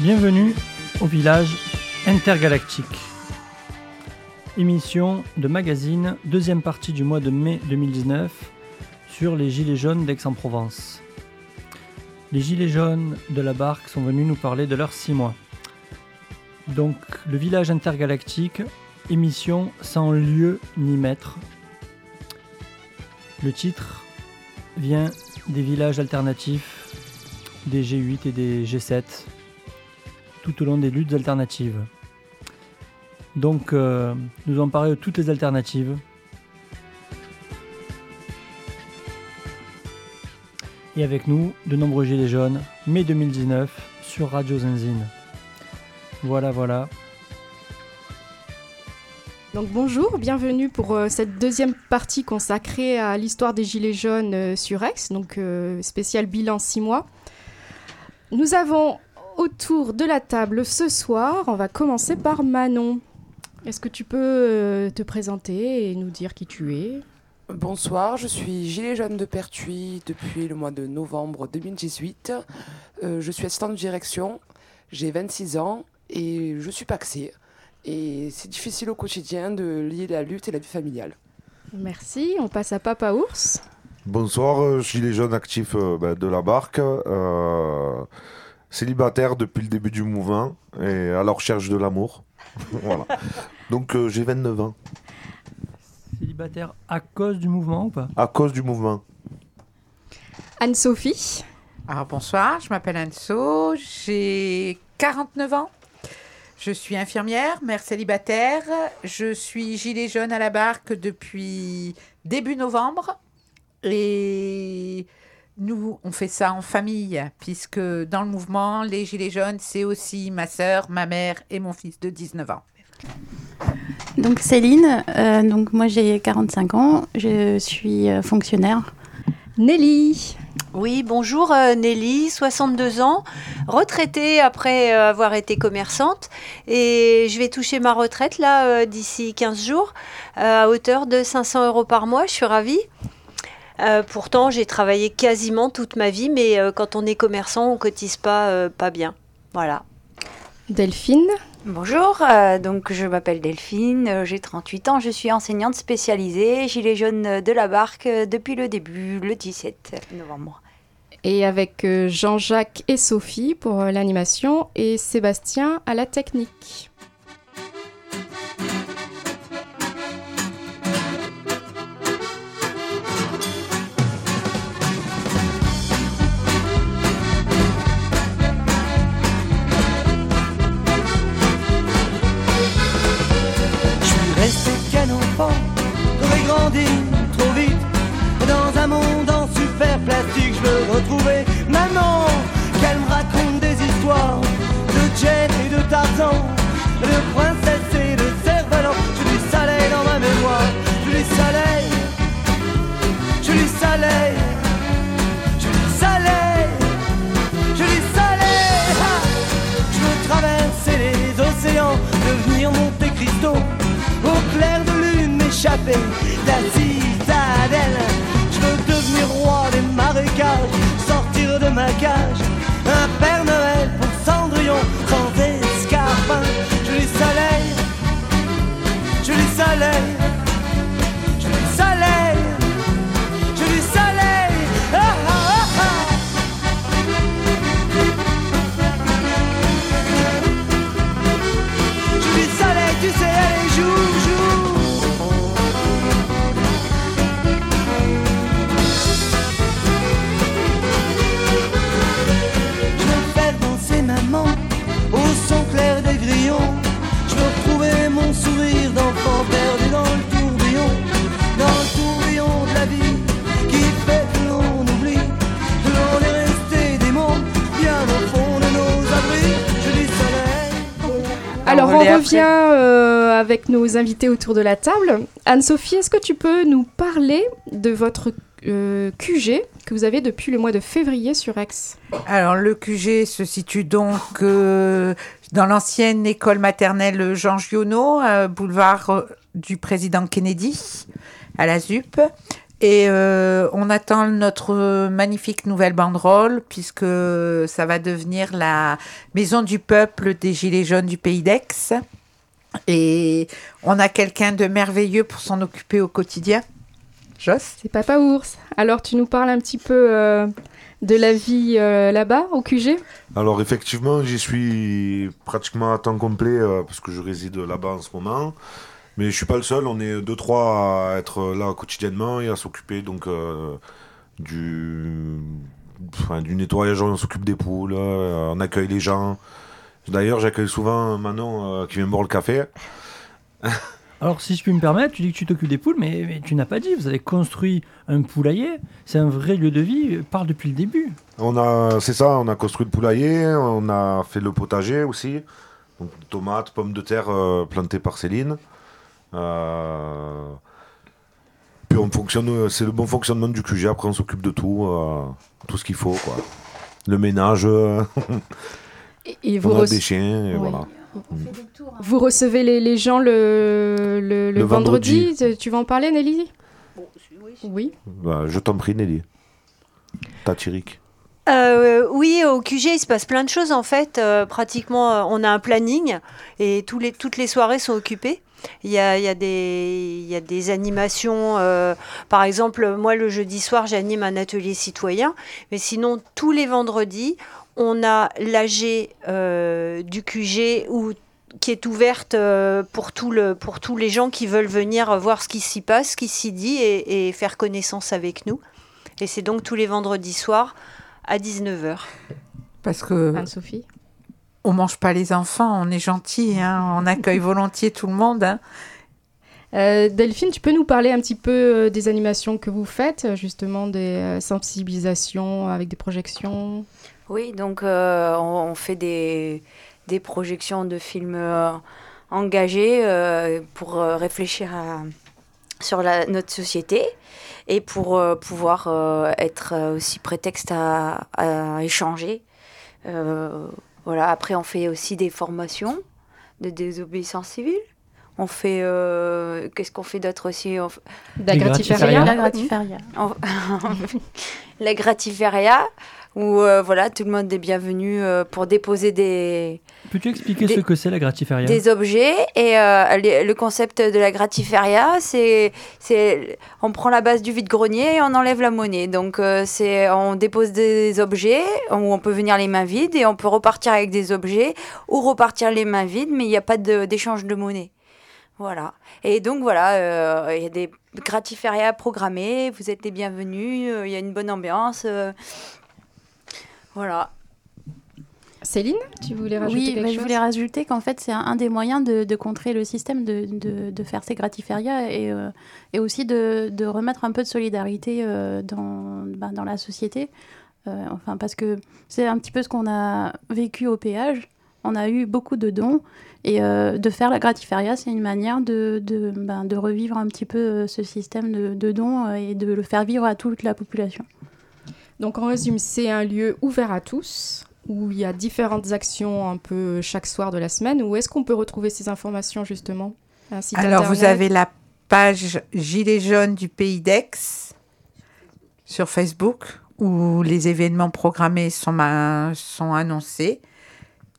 Bienvenue au village intergalactique. Émission de magazine, deuxième partie du mois de mai 2019 sur les Gilets jaunes d'Aix-en-Provence. Les Gilets jaunes de la barque sont venus nous parler de leurs six mois. Donc, le village intergalactique, émission sans lieu ni maître. Le titre vient des villages alternatifs, des G8 et des G7, tout au long des luttes alternatives. Donc, euh, nous allons parler de toutes les alternatives. Et avec nous, de nombreux Gilets jaunes, mai 2019, sur Radio Zenzine. Voilà, voilà. Donc bonjour, bienvenue pour euh, cette deuxième partie consacrée à l'histoire des Gilets jaunes euh, sur Aix, donc spécial bilan 6 mois. Nous avons autour de la table ce soir, on va commencer par Manon. Est-ce que tu peux euh, te présenter et nous dire qui tu es? Bonsoir, je suis Gilet jaune de Pertuis depuis le mois de novembre 2018. Euh, je suis assistante de direction, j'ai 26 ans et je suis paxée. Et c'est difficile au quotidien de lier la lutte et la vie familiale. Merci, on passe à Papa Ours. Bonsoir, euh, gilet jaune actif euh, bah, de la barque, euh, célibataire depuis le début du mouvement et à la recherche de l'amour. voilà. Donc euh, j'ai 29 ans, Célibataire à cause du mouvement ou pas? À cause du mouvement. Anne-Sophie? Alors bonsoir, je m'appelle Anso, j'ai 49 ans. Je suis infirmière, mère célibataire. Je suis gilet jaune à la barque depuis début novembre. Et nous, on fait ça en famille, puisque dans le mouvement, les gilets jaunes, c'est aussi ma sœur, ma mère et mon fils de 19 ans. Donc Céline, euh, donc moi j'ai 45 ans, je suis euh, fonctionnaire. Nelly. Oui, bonjour euh, Nelly, 62 ans, retraitée après avoir été commerçante et je vais toucher ma retraite là d'ici 15 jours à hauteur de 500 euros par mois, je suis ravie. Euh, pourtant, j'ai travaillé quasiment toute ma vie, mais euh, quand on est commerçant, on cotise pas, euh, pas bien. Voilà. Delphine. Bonjour, euh, donc je m'appelle Delphine, euh, j'ai 38 ans, je suis enseignante spécialisée gilet jaune de la barque euh, depuis le début, le 17 novembre. Et avec euh, Jean-Jacques et Sophie pour euh, l'animation et Sébastien à la technique. Trop vite. Dans un monde en super plastique, je veux retrouver maman, qu'elle me raconte des histoires de Jet et de Tarzan, de princesse shopping. That's avec nos invités autour de la table. Anne-Sophie, est-ce que tu peux nous parler de votre euh, QG que vous avez depuis le mois de février sur Aix? Alors, le QG se situe donc euh, dans l'ancienne école maternelle Jean Giono, euh, boulevard du président Kennedy, à la ZUP. Et on attend notre magnifique nouvelle banderole, puisque ça va devenir la maison du peuple des Gilets jaunes du pays d'Aix. Et on a quelqu'un de merveilleux pour s'en occuper au quotidien. Joss C'est Papa Ours. Alors, tu nous parles un petit peu euh, de la vie euh, là-bas, au QG Alors effectivement, j'y suis pratiquement à temps complet euh, parce que je réside là-bas en ce moment. Mais je suis pas le seul, on est deux trois à être là quotidiennement et à s'occuper donc euh, du enfin, du nettoyage, on s'occupe des poules, euh, on accueille les gens. D'ailleurs, j'accueille souvent Manon euh, qui vient boire le café. Alors, si je puis me permettre, tu dis que tu t'occupes des poules, mais, mais tu n'as pas dit, vous avez construit un poulailler, c'est un vrai lieu de vie, parle depuis le début. On a, c'est ça, on a construit le poulailler, on a fait le potager aussi. Donc tomates, pommes de terre euh, plantées par Céline. Euh, Puis on fonctionne, c'est le bon fonctionnement du QG. Après, on s'occupe de tout, euh, tout ce qu'il faut, quoi. Le ménage, euh, Et, vous, on a rece- des chiens, et Oui. voilà. vous recevez les, les gens le, le, le Le vendredi. vendredi. Tu vas en parler, Nelly? Oui. Bah, je t'en prie, Nelly. Tatiric. Euh, oui, au QG, il se passe plein de choses en fait. Euh, pratiquement, euh, on a un planning et tous les, toutes les soirées sont occupées. Il y a, il y a des, il y a des animations. euh, par exemple, moi, le jeudi soir, j'anime un atelier citoyen. Mais sinon, tous les vendredis, on a l'AG euh, du QG où qui est ouverte euh, pour, tout le, pour tous les gens qui veulent venir voir ce qui s'y passe, ce qui s'y dit et, et faire connaissance avec nous. Et c'est donc tous les vendredis soirs à 19h. Parce que Anne-Sophie on mange pas les enfants, on est gentil, hein, on accueille volontiers tout le monde. hein. Euh, Delphine, tu peux nous parler un petit peu des animations que vous faites, justement des sensibilisations avec des projections? Oui, donc euh, on, on fait des, des projections de films euh, engagés euh, pour euh, réfléchir à, sur la, notre société et pour euh, pouvoir euh, être euh, aussi prétexte à, à échanger. Euh, voilà. Après, on fait aussi des formations de désobéissance civile. On fait. euh, Qu'est-ce qu'on fait d'autre aussi? On f- La. la gratiféria, où euh, voilà, tout le monde est bienvenu euh, pour déposer des, Peux-tu expliquer Des- ce que c'est la gratiféria des objets. Et euh, les- le concept de la gratiféria, c'est, on prend la base du vide-grenier et on enlève la monnaie. Donc c'est on dépose des objets où on peut venir les mains vides et on peut repartir avec des objets ou repartir les mains vides, mais il n'y a pas de- d'échange de monnaie. Voilà. Et donc voilà, euh, il y a des gratiférias programmés, vous êtes les bienvenus, euh, il y a une bonne ambiance. euh, voilà. Céline, tu voulais rajouter Oui, quelque bah, je chose voulais rajouter qu'en fait, c'est un, un des moyens de, de contrer le système, de, de, de faire ces gratiférias et, euh, et aussi de, de remettre un peu de solidarité euh, dans, bah, dans la société. Euh, enfin, parce que c'est un petit peu ce qu'on a vécu au péage. On a eu beaucoup de dons et euh, de faire la gratiféria, c'est une manière de, de, ben, de revivre un petit peu euh, ce système de, de dons euh, et de le faire vivre à toute la population. Donc en résumé, c'est un lieu ouvert à tous où il y a différentes actions un peu chaque soir de la semaine. Où est-ce qu'on peut retrouver ces informations justement? Un site Alors, vous avez la page Gilets jaunes du pays d'Aix sur Facebook où les événements programmés sont annoncés.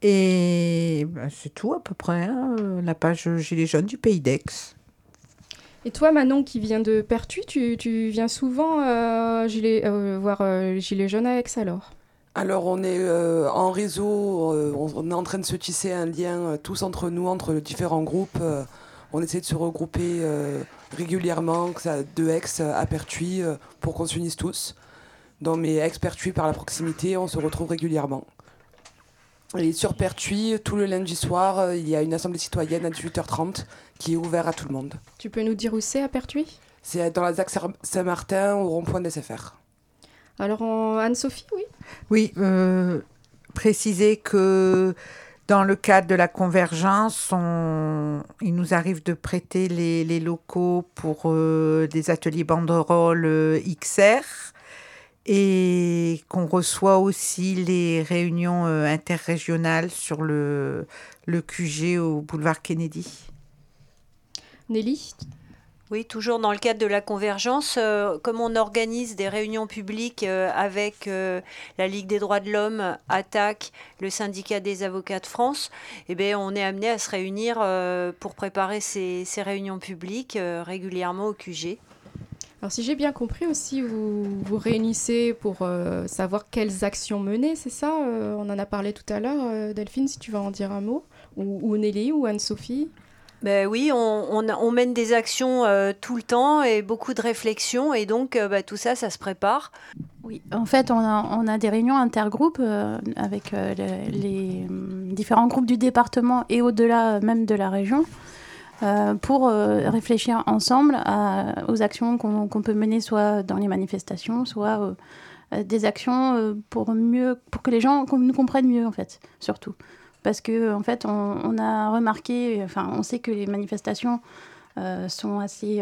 Et ben, c'est tout à peu près, hein, euh, la page Gilets jaunes du pays d'Aix. Et toi, Manon, qui vient de Pertuis, tu, tu viens souvent euh, gilet, euh, voir euh, Gilets jaunes à Aix alors? Alors on est euh, en réseau, euh, on, on est en train de se tisser un lien euh, tous entre nous, entre les différents groupes. euh, on essaie de se regrouper euh, régulièrement, que ça, de Aix à Pertuis, euh, pour qu'on s'unisse tous. Dans mes Aix-Pertuis par la proximité, on se retrouve régulièrement. Et sur Pertuis, tout le lundi soir, euh, il y a une assemblée citoyenne à 18h30 qui est ouverte à tout le monde. Tu peux nous dire où c'est à Pertuis? C'est dans la ZAC Saint-Martin, au rond-point des SFR. Alors en- Anne-Sophie, oui? Oui, euh, préciser que dans le cadre de la convergence, on- il nous arrive de prêter les, les locaux pour euh, des ateliers banderoles euh, XR et qu'on reçoit aussi les réunions euh, interrégionales sur le, le QG au boulevard Kennedy. Nelly? Oui, toujours dans le cadre de la convergence, euh, comme on organise des réunions publiques euh, avec euh, la Ligue des droits de l'homme, ATTAC, le syndicat des avocats de France, eh bien, on est amené à se réunir euh, pour préparer ces, ces réunions publiques euh, régulièrement au QG. Alors si j'ai bien compris aussi, vous vous réunissez pour euh, savoir quelles actions mener, c'est ça Euh, On en a parlé tout à l'heure. Euh, Delphine, si tu vas en dire un mot. Ou, ou Nelly ou Anne-Sophie? Ben oui, on, on, a- on mène des actions euh, tout le temps et beaucoup de réflexions et donc euh, bah, tout ça, ça se prépare. Oui, en fait, on a, on a des réunions intergroupes euh, avec euh, le- les hum, différents groupes du département et au-delà même de la région euh, pour euh, réfléchir ensemble aux actions qu'on peut mener soit dans les manifestations, soit euh, des actions pour, mieux, pour que les gens nous comprennent mieux, en fait, surtout. Parce que en fait, on, a remarqué, enfin, on sait que les manifestations sont assez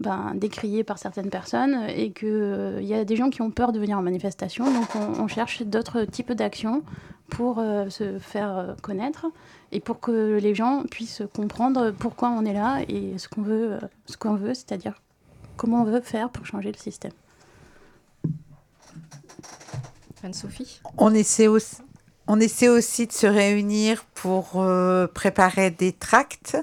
ben, décriées par certaines personnes et qu'il y a des gens qui ont peur de venir en manifestation. Donc, on, on cherche d'autres types d'actions pour euh, se faire euh, connaître et pour que les gens puissent comprendre pourquoi on est là et ce qu'on veut, euh, ce qu'on veut, c'est-à-dire comment on veut faire pour changer le système. Anne-Sophie? On essaie aussi, on essaie aussi de se réunir pour euh, préparer des tracts,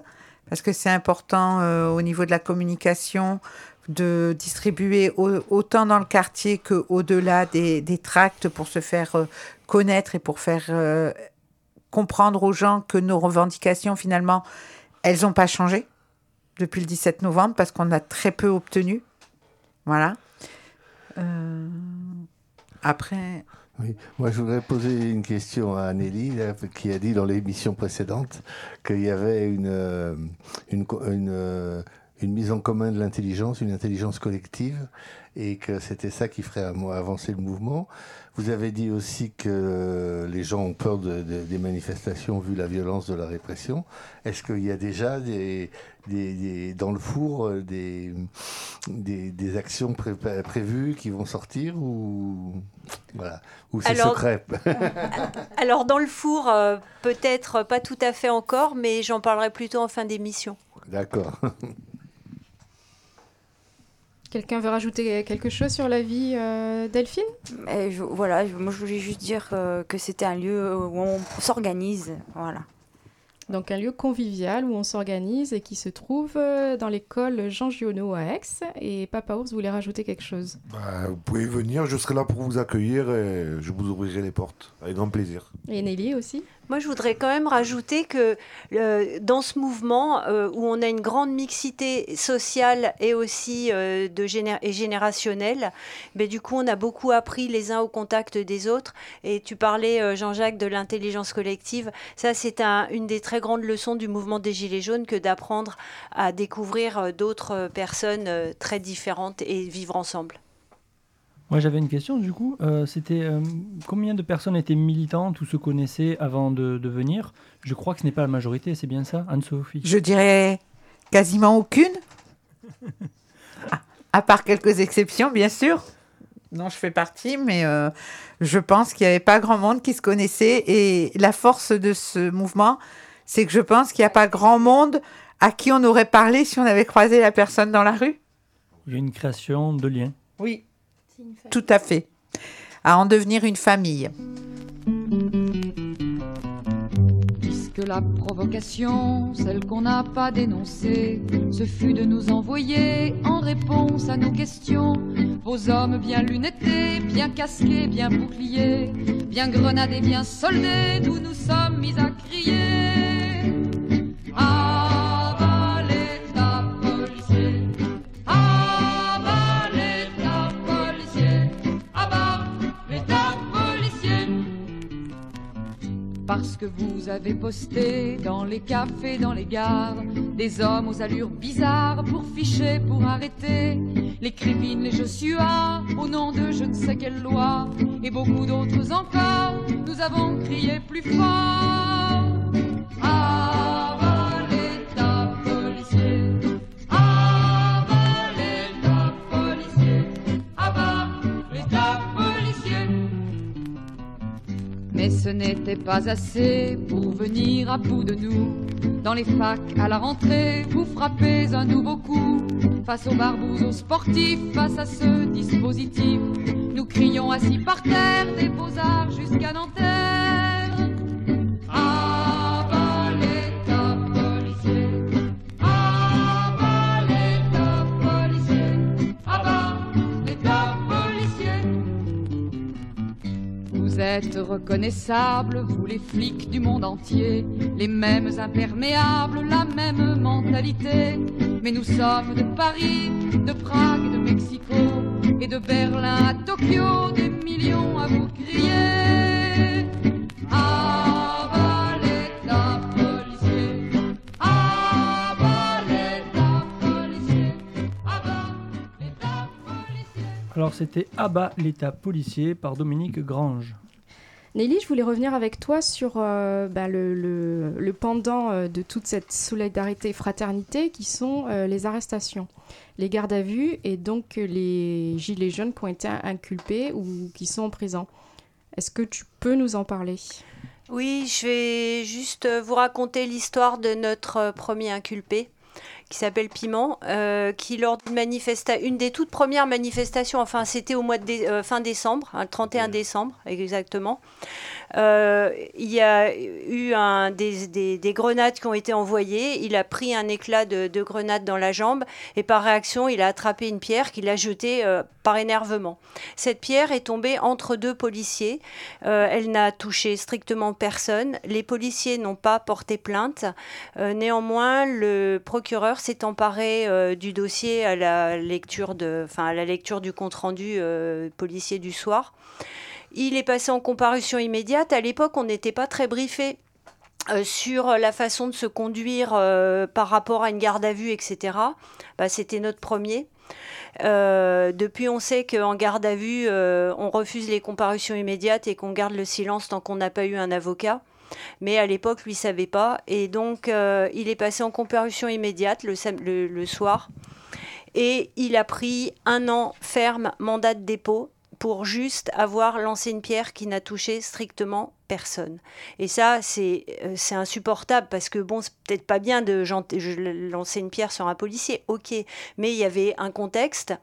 parce que c'est important euh, au niveau de la communication de distribuer au- autant dans le quartier qu'au-delà des, des tracts pour se faire euh, connaître et pour faire euh, comprendre aux gens que nos revendications, finalement, elles n'ont pas changé depuis le 17 novembre, parce qu'on a très peu obtenu. Voilà. Euh, Après, Oui. Moi, je voudrais poser une question à là, qui a dit dans l'émission précédente qu'il y avait une, une, une mise en commun de l'intelligence, une intelligence collective, et que c'était ça qui ferait avancer le mouvement. Vous avez dit aussi que les gens ont peur de- de- des manifestations vu la violence de la répression. Est-ce qu'il y a déjà des, des- des- dans le four euh, des, actions pré- prévues qui vont sortir ou voilà ou c'est Alors- secret Alors dans le four, euh, peut-être pas tout à fait encore, mais j'en parlerai plutôt en fin d'émission. D'accord. Quelqu'un veut rajouter quelque chose sur la vie euh, Delphine? Et je- voilà, je- moi je voulais juste dire euh, que c'était un lieu où on s'organise. Voilà. Donc un lieu convivial où on s'organise et qui se trouve euh, dans l'école Jean Giono à Aix. Et Papa Ours voulait rajouter quelque chose. Bah, vous pouvez venir, je serai là pour vous accueillir et je vous ouvrirai les portes avec grand plaisir. Et Nelly aussi? Moi, je voudrais quand même rajouter que euh, dans ce mouvement euh, où on a une grande mixité sociale et aussi euh, de générationnelle, ben, du coup, on a beaucoup appris les uns au contact des autres. Et tu parlais, Jean-Jacques, de l'intelligence collective. Ça, c'est un- une des très grandes leçons du mouvement des Gilets jaunes que d'apprendre à découvrir d'autres personnes très différentes et vivre ensemble. Moi, j'avais une question, du coup. Euh, C'était euh, combien de personnes étaient militantes ou se connaissaient avant de, de venir? Je crois que ce n'est pas la majorité, c'est bien ça, Anne-Sophie? Je dirais quasiment aucune. à, à part quelques exceptions, bien sûr. dont je fais partie, mais euh, je pense qu'il n'y avait pas grand monde qui se connaissait. Et la force de ce mouvement, c'est que je pense qu'il n'y a pas grand monde à qui on aurait parlé si on avait croisé la personne dans la rue. Il y a une création de liens. Oui, tout à fait. À en devenir une famille. Puisque la provocation, celle qu'on n'a pas dénoncée, ce fut de nous envoyer en réponse à nos questions vos hommes bien lunettés, bien casqués, bien boucliers, bien grenadés, bien soldés, d'où nous sommes mis à crier. Que vous avez posté dans les cafés, dans les gares, des hommes aux allures bizarres pour ficher, pour arrêter les criminels, les Joshua, au nom de je ne sais quelle loi, et beaucoup d'autres encore, nous avons crié plus fort. À Mais ce n'était pas assez pour venir à bout de nous. Dans les facs à la rentrée, vous frappez un nouveau coup. Face aux barbouzes, aux sportifs, face à ce dispositif, nous crions assis par terre des beaux-arts jusqu'à Nanterre. Êtes reconnaissables, vous les flics du monde entier, les mêmes imperméables, la même mentalité. Mais nous sommes de Paris, de Prague, de Mexico et de Berlin à Tokyo, des millions à vous crier. Alors c'était Abat l'État policier par Dominique Grange. Nelly, je voulais revenir avec toi sur euh, bah, le, pendant euh, de toute cette solidarité et fraternité qui sont euh, les arrestations, les gardes à vue et donc les gilets jaunes qui ont été inculpés ou qui sont en prison. Est-ce que tu peux nous en parler? Oui, je vais juste vous raconter l'histoire de notre premier inculpé qui s'appelle Piment, euh, qui lors d'une manifestation, une des toutes premières manifestations, enfin c'était au mois de dé- euh, fin décembre, hein, le 31 décembre exactement, euh, il y a eu des, des- des grenades qui ont été envoyées, il a pris un éclat de, de grenade dans la jambe et par réaction il a attrapé une pierre qu'il a jetée euh, par énervement. Cette pierre est tombée entre deux policiers, euh, elle n'a touché strictement personne. Les policiers n'ont pas porté plainte. Néanmoins, le procureur s'est emparé du dossier à la lecture à la lecture du compte rendu policier du soir. Il est passé en comparution immédiate. À l'époque, on n'était pas très briefé. euh, sur la façon de se conduire euh, par rapport à une garde à vue, etc. Bah, C'était notre premier. Euh, depuis, on sait qu'en garde à vue, on refuse les comparutions immédiates et qu'on garde le silence tant qu'on n'a pas eu un avocat. Mais à l'époque, lui savait pas. Et donc, il est passé en comparution immédiate le soir. Et il a pris un an ferme, mandat de dépôt, pour juste avoir lancé une pierre qui n'a touché strictement personne. Et ça, c'est euh, insupportable parce que, bon, c'est peut-être pas bien de lancer une pierre sur un policier, ok, mais il y avait un contexte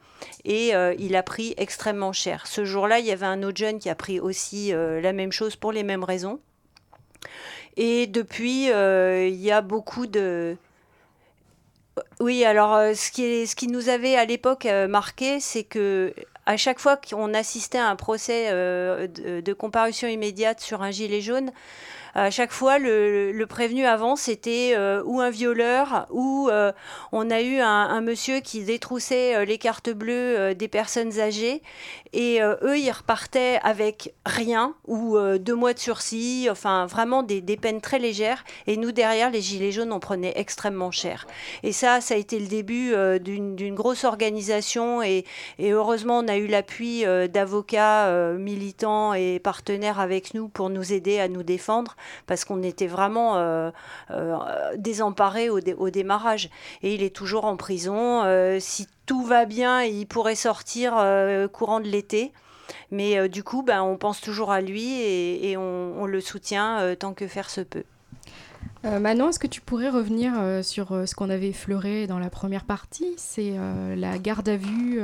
et euh, il a pris extrêmement cher. Ce jour-là, il y avait un autre jeune qui a pris aussi euh, la même chose pour les mêmes raisons. Et depuis, il y a beaucoup de... Oui, alors ce qui, nous avait à l'époque marqué, c'est que à chaque fois qu'on assistait à un procès euh, de, de comparution immédiate sur un gilet jaune, à chaque fois, le, le prévenu avant, c'était euh, ou un violeur, ou euh, on a eu un, un monsieur qui détroussait euh, les cartes bleues euh, des personnes âgées, et euh, eux, ils repartaient avec rien, ou euh, deux mois de sursis, enfin vraiment des, des peines très légères, et nous, derrière, les Gilets jaunes, on prenait extrêmement cher. Et ça, ça a été le début d'une grosse organisation, et, et heureusement, on a eu l'appui d'avocats militants et partenaires avec nous pour nous aider à nous défendre, parce qu'on était vraiment euh, euh, désemparés au, dé- au démarrage. Et il est toujours en prison. Euh, si tout va bien, il pourrait sortir euh, courant de l'été. Mais du coup, ben, on pense toujours à lui et, on, le soutient tant que faire se peut. Manon, est-ce que tu pourrais revenir sur ce qu'on avait effleuré dans la première partie? C'est la garde à vue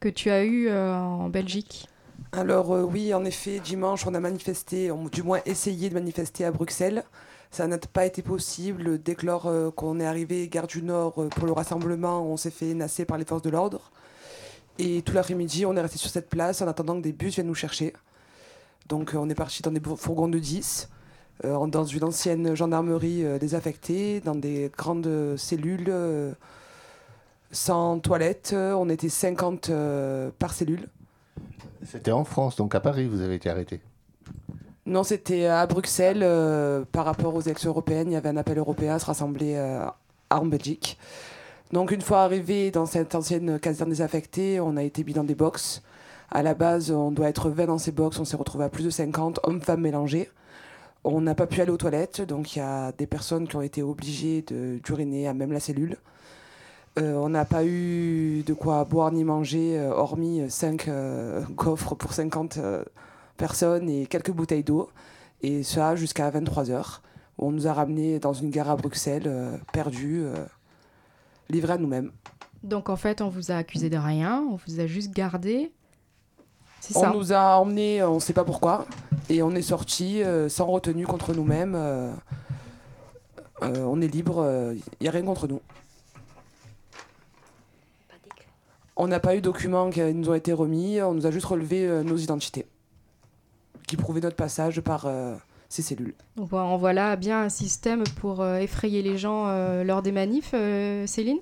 que tu as eue en Belgique. Alors euh, oui, en effet, dimanche, on a manifesté, du moins essayé de manifester à Bruxelles. Ça n'a pas été possible. Dès que lors euh, qu'on est arrivé gare du Nord euh, pour le rassemblement, on s'est fait nasser par les forces de l'ordre. Et tout l'après-midi, on est resté sur cette place en attendant que des bus viennent nous chercher. Donc on est parti dans des fourgons de 10, euh, en- dans une ancienne gendarmerie désaffectée, dans des grandes cellules sans toilettes. On était 50 euh, par cellule. C'était en France, donc à Paris, vous avez été arrêté. Non, c'était à Bruxelles. euh, par rapport aux élections européennes, il y avait un appel européen à se rassembler euh, en Belgique. Donc, une fois arrivé dans cette ancienne caserne désaffectée, on a été mis dans des box. À la base, on doit être 20 dans ces box. On s'est retrouvé à plus de 50, hommes-femmes mélangés. On n'a pas pu aller aux toilettes, donc il y a des personnes qui ont été obligées de- d'uriner à même la cellule. Euh, on n'a pas eu de quoi boire ni manger, euh, hormis 5 gaufres pour 50 euh, personnes et quelques bouteilles d'eau. Et ça jusqu'à 23h. On nous a ramenés dans une gare à Bruxelles, euh, perdus, euh, livrés à nous-mêmes. Donc en fait, on vous a accusé de rien, on vous a juste gardé. C'est On ça. nous a emmenés, euh, on ne sait pas pourquoi, et on est sortis euh, sans retenue contre nous-mêmes. euh, euh, on est libre, il n'y a rien contre nous. On n'a pas eu de documents qui nous ont été remis, on nous a juste relevé euh, nos identités, qui prouvaient notre passage par euh, ces cellules. Donc voilà, on voit là bien un système pour euh, effrayer les gens euh, lors des manifs, euh, Céline?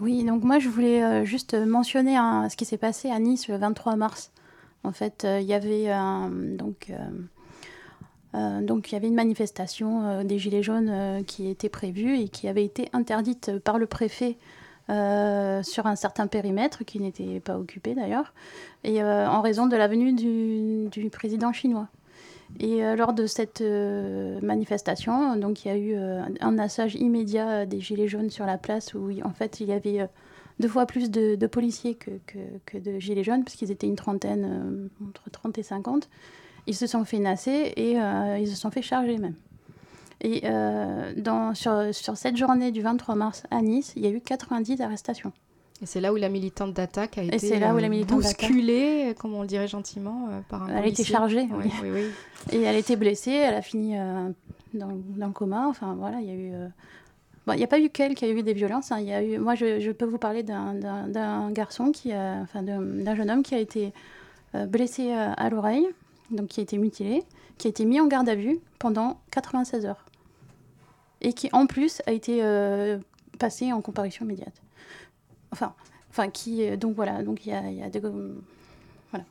Oui, donc moi je voulais euh, juste mentionner ce qui s'est passé à Nice le 23 mars. En fait, euh, il y avait un- donc euh, euh, donc il y avait une manifestation euh, des Gilets jaunes euh, qui était prévue et qui avait été interdite par le préfet euh, sur un certain périmètre qui n'était pas occupé d'ailleurs, et euh, en raison de la venue du, président chinois. Et euh, lors de cette manifestation, donc il y a eu un assage immédiat des gilets jaunes sur la place où en fait il y avait deux fois plus de, policiers que, de gilets jaunes, parce qu'ils étaient une trentaine, entre 30 et 50. Ils se sont fait nasser et ils se sont fait charger même. Et euh, dans, sur, sur cette journée du 23 mars à Nice, il y a eu 90 arrestations. Et c'est là où la militante d'attaque a été là où la euh, bousculée, comme on le dirait gentiment, euh, par un Elle a été chargée, Oui, oui. oui. Et elle a été blessée, elle a fini euh, dans, dans le coma. Enfin voilà, il y a eu. bon, il n'y a pas eu qu'elle qui a eu des violences. hein. Il y a eu, moi, je, je peux vous parler d'un- garçon qui, a, enfin, d'un jeune homme qui a été blessé à l'oreille, donc qui a été mutilé, qui a été mis en garde à vue pendant 96 heures, et qui en plus a été euh, passé en comparution immédiate. Enfin, enfin, qui, euh, donc voilà, donc il y a, y a des, voilà.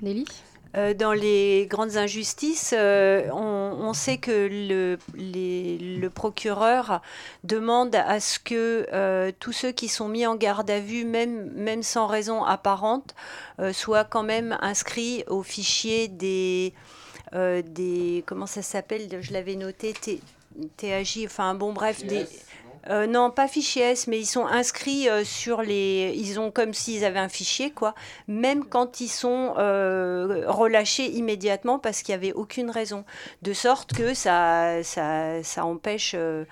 Nelly? Dans les grandes injustices, euh, on, sait que le, procureur demande à ce que euh, tous ceux qui sont mis en garde à vue, même, sans raison apparente, euh, soient quand même inscrits au fichier des, euh, des comment ça s'appelle Je l'avais noté, enfin bon bref. Euh, non, pas fichier S, mais ils sont inscrits euh, sur les. Ils ont comme s'ils avaient un fichier, quoi. Même quand ils sont euh, relâchés immédiatement parce qu'il n'y avait aucune raison. De sorte que ça, ça, ça empêche. euh,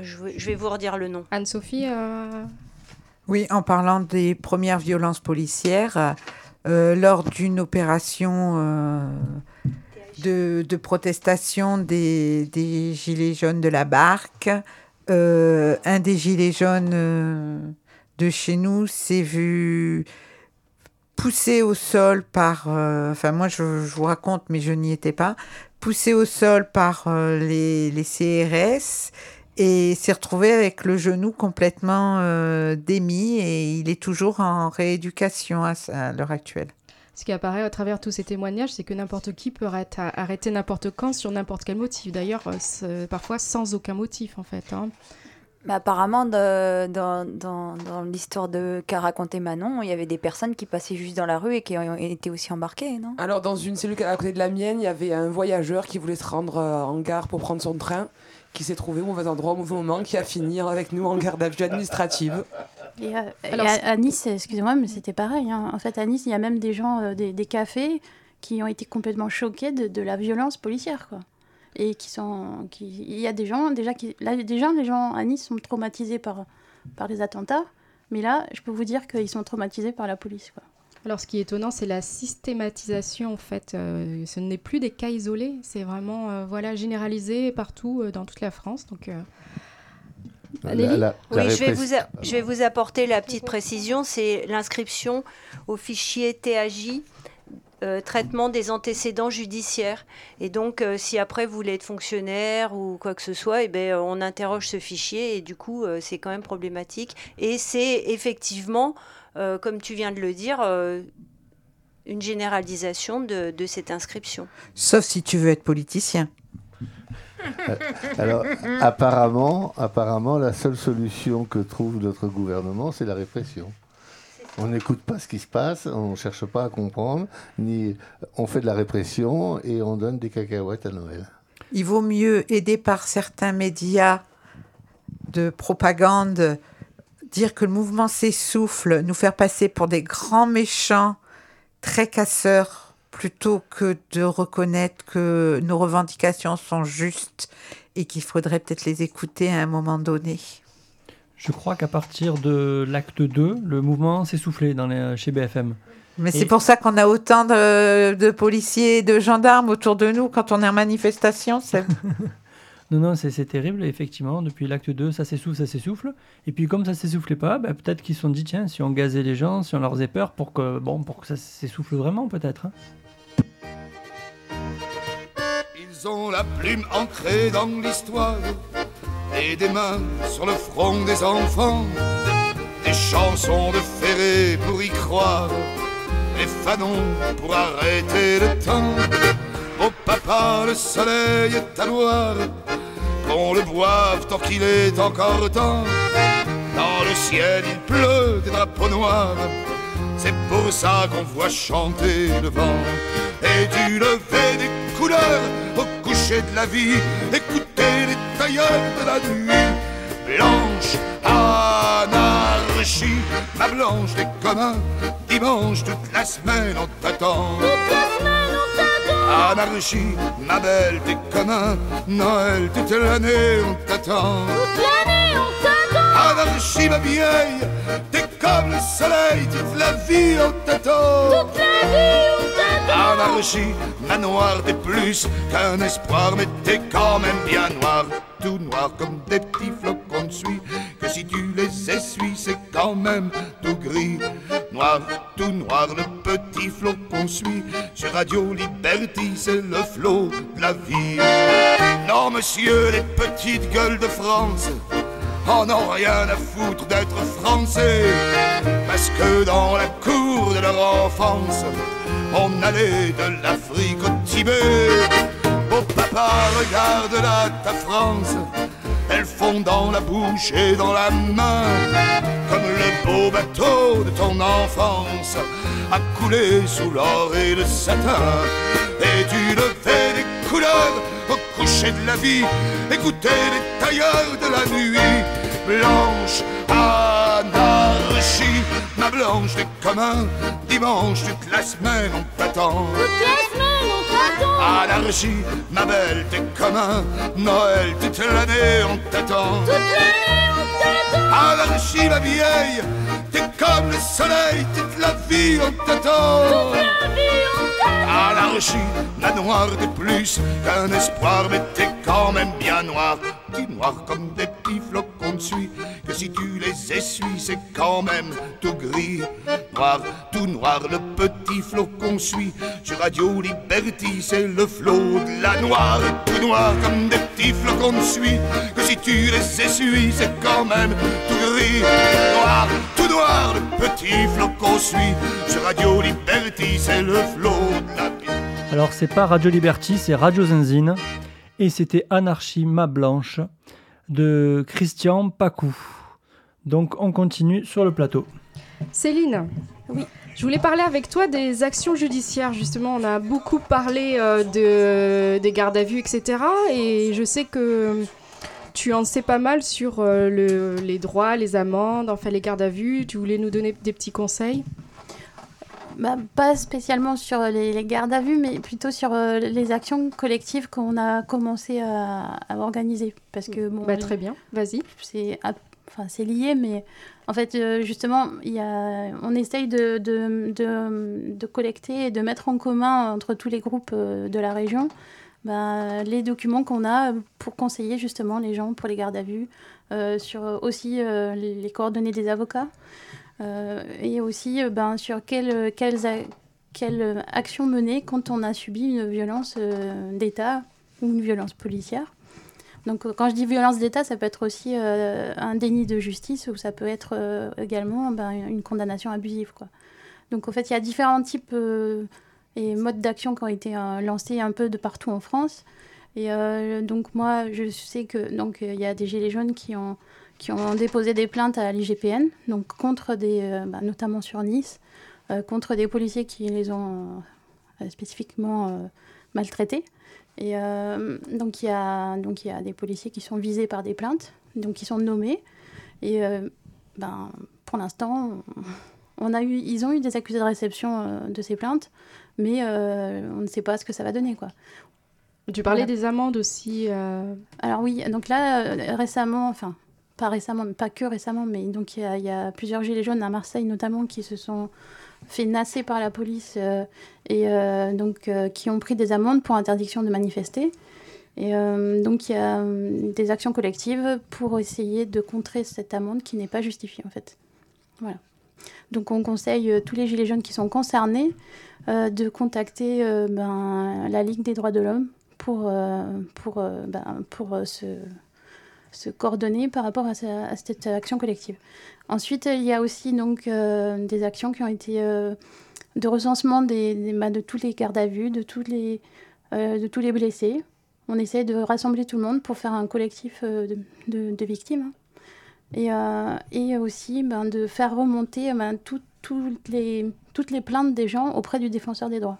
je, vais- je vais vous redire le nom. Anne-Sophie euh, Oui, en parlant des premières violences policières, euh, lors d'une opération euh, de, de protestation des, des Gilets jaunes de la barque, euh, un des Gilets jaunes euh, de chez nous s'est vu poussé au sol par, euh, enfin moi je, vous raconte mais je n'y étais pas, poussé au sol par euh, les, CRS et s'est retrouvé avec le genou complètement démis et il est toujours en rééducation à l'heure actuelle. Ce qui apparaît à travers tous ces témoignages, c'est que n'importe qui peut arrêter, n'importe quand sur n'importe quel motif. D'ailleurs, euh, parfois sans aucun motif, en fait. hein. Mais apparemment, de- dans, dans, dans l'histoire de qu'a raconté Manon, il y avait des personnes qui passaient juste dans la rue et qui ont été aussi embarquées, non? Alors, dans une cellule à côté de la mienne, il y avait un voyageur qui voulait se rendre euh, en gare pour prendre son train, qui s'est trouvé au mauvais endroit au mauvais moment, qui a fini avec nous en garde à vue administrative. Et, euh, et à, Nice, excusez-moi, mais c'était pareil. hein. En fait, à Nice, il y a même des gens, euh, des, des cafés, qui ont été complètement choqués de, de la violence policière, quoi. Et qui sont, qui, il y a des gens déjà qui, là, déjà les gens à Nice sont traumatisés par par les attentats, mais là, je peux vous dire qu'ils sont traumatisés par la police, quoi. Alors, ce qui est étonnant, c'est la systématisation, en fait. Euh, ce n'est plus des cas isolés, c'est vraiment euh, voilà, généralisé partout euh, dans toute la France. Donc, euh, Oui, je vais, vous a- je vais vous apporter la petite précision, c'est l'inscription au fichier TAJ, euh, traitement des antécédents judiciaires. Et donc, euh, si après vous voulez être fonctionnaire ou quoi que ce soit, eh ben, on interroge ce fichier et du coup, euh, c'est quand même problématique. Et c'est effectivement, euh, comme tu viens de le dire, euh, une généralisation de, de cette inscription. Sauf si tu veux être politicien. Alors, apparemment, apparemment, la seule solution que trouve notre gouvernement, c'est la répression. On n'écoute pas ce qui se passe, on ne cherche pas à comprendre, ni on fait de la répression et on donne des cacahuètes à Noël. Il vaut mieux aider par certains médias de propagande, dire que le mouvement s'essouffle, nous faire passer pour des grands méchants très casseurs plutôt que de reconnaître que nos revendications sont justes et qu'il faudrait peut-être les écouter à un moment donné. Je crois qu'à partir de l'acte 2, le mouvement s'est soufflé dans les- chez BFM. Mais c'est pour ça qu'on a autant de, de policiers et de gendarmes autour de nous quand on est en manifestation. Non, non, c'est terrible. Effectivement, depuis l'acte 2, ça s'essouffle, ça s'essouffle. Et puis, comme ça s'essoufflait pas, bah, peut-être qu'ils se sont dit, tiens, si on gazait les gens, si on leur faisait peur, pour que, bon, pour que ça s'essouffle vraiment, peut-être. hein. Ils ont la plume ancrée dans l'histoire et des mains sur le front des enfants. Des chansons de Ferré pour y croire, des fanons pour arrêter le temps. Oh papa, le soleil est à boire, qu'on le boive tant qu'il est encore temps. Dans le ciel il pleut des drapeaux noirs, c'est pour ça qu'on voit chanter le vent. Et du lever des couleurs au coucher de la vie, écoutez les tailleurs de la nuit. Blanche anarchie, ma blanche des communs, dimanche toute la semaine on t'attend. Anarchie, ma belle, t'es commun, Noël toute l'année on t'attend. Anarchie, ma vieille, t'es comme le soleil, toute la vie on t'attend. Toute la vie on t'attend. Anarchie, ma noire, t'es plus qu'un espoir, mais t'es quand même bien noir. Tout noir comme des petits flocons de suie, si tu les essuies, c'est quand même tout gris. Noir, tout noir, le petit flocon suit. Sur Radio Liberty, c'est le flot de la vie. Non, monsieur, les petites gueules de France en ont rien à foutre d'être français. Parce que dans la cour de leur enfance, on allait de l'Afrique au Tibet. Oh papa, regarde là ta France, elle fond dans la bouche et dans la main. Comme le beau bateau de ton enfance a coulé sous l'or et le satin. Et tu le fais des couleurs au coucher de la vie. Écoutez les tailleurs de la nuit. Blanche anarchie, ma blanche des communs. Dimanche. Toute la semaine on t'attend. Anarchie, ma belle, t'es commun. Noël toute l'année on t'attend. Toute l'année on t'attend. Anarchie, ma vieille, t'es comme le soleil. Toute la vie on t'attend. Toute la vie on t'attend. Anarchie, la noire des plus qu'un espoir, mais t'es quand même bien noir. Dis noir comme des petits flocons de suie, si tu les essuies, c'est quand même tout gris. Noir, tout noir, le petit flocon suit. Sur Radio Liberty, c'est le flot de la noire. Tout noir comme des petits flocons de suie, que si tu les essuies, c'est quand même tout gris. Noir, tout noir, le petit flocon suit. Sur Radio Liberty, c'est le flot de la. Alors, c'est pas Radio Liberty, c'est Radio Zinzine. Et c'était Anarchie Ma Blanche de Christian Pacou. Donc, on continue sur le plateau. Céline, oui. Je voulais parler avec toi des actions judiciaires. Justement, on a beaucoup parlé euh, de, des gardes à vue, etc. Et je sais que tu en sais pas mal sur euh, le- les droits, les amendes, enfin les gardes à vue. Tu voulais nous donner des petits conseils? Bah, pas spécialement sur les, les gardes à vue, mais plutôt sur euh, les actions collectives qu'on a commencé à, à organiser. Parce que, bon, Bah, très bien, vas-y. C'est à- enfin, c'est lié, mais en fait, euh, justement, y a, on essaye de, collecter et de mettre en commun entre tous les groupes euh, de la région bah, les documents qu'on a pour conseiller justement les gens pour les gardes à vue, euh, sur aussi les, coordonnées des avocats. Et aussi ben, sur quelles, quelles, actions mener quand on a subi une violence d'État ou une violence policière. Donc quand je dis violence d'État, ça peut être aussi euh, un déni de justice ou ça peut être euh, également ben, une condamnation abusive. Donc en fait, il y a différents types euh, et modes d'action qui ont été lancés un peu de partout en France. Et donc moi, je sais que donc il y a des gilets jaunes qui ont qui ont déposé des plaintes à l'IGPN, donc contre des, bah, notamment sur Nice, contre des policiers qui les ont spécifiquement maltraités. Et euh, donc il y a donc il y a des policiers qui sont visés par des plaintes, donc qui sont nommés. Et euh, ben pour l'instant, On a eu, ils ont eu des accusés de réception euh, de ces plaintes, mais on ne sait pas ce que ça va donner. Quoi. Tu parlais Voilà. des amendes aussi. euh, Alors oui, donc là, récemment, enfin, pas récemment, mais pas que récemment, mais donc il y, a- il y a plusieurs gilets jaunes à Marseille notamment qui se sont fait nasser par la police euh, et euh, donc euh, qui ont pris des amendes pour interdiction de manifester. Et donc il y a des actions collectives pour essayer de contrer cette amende qui n'est pas justifiée en fait. Voilà. Donc on conseille tous les gilets jaunes qui sont concernés de contacter ben, la Ligue des droits de l'homme pour, pour, ben, pour se, se coordonner par rapport à, cette action collective. Ensuite, il y a aussi donc, euh, des actions qui ont été euh, de recensement des, des- bah, de tous les gardes à vue, de tous les, euh, de tous les blessés. On essaie de rassembler tout le monde pour faire un collectif de, victimes. hein. Et, et aussi ben, de faire remonter ben, tout- toutes les, toutes les plaintes des gens auprès du défenseur des droits.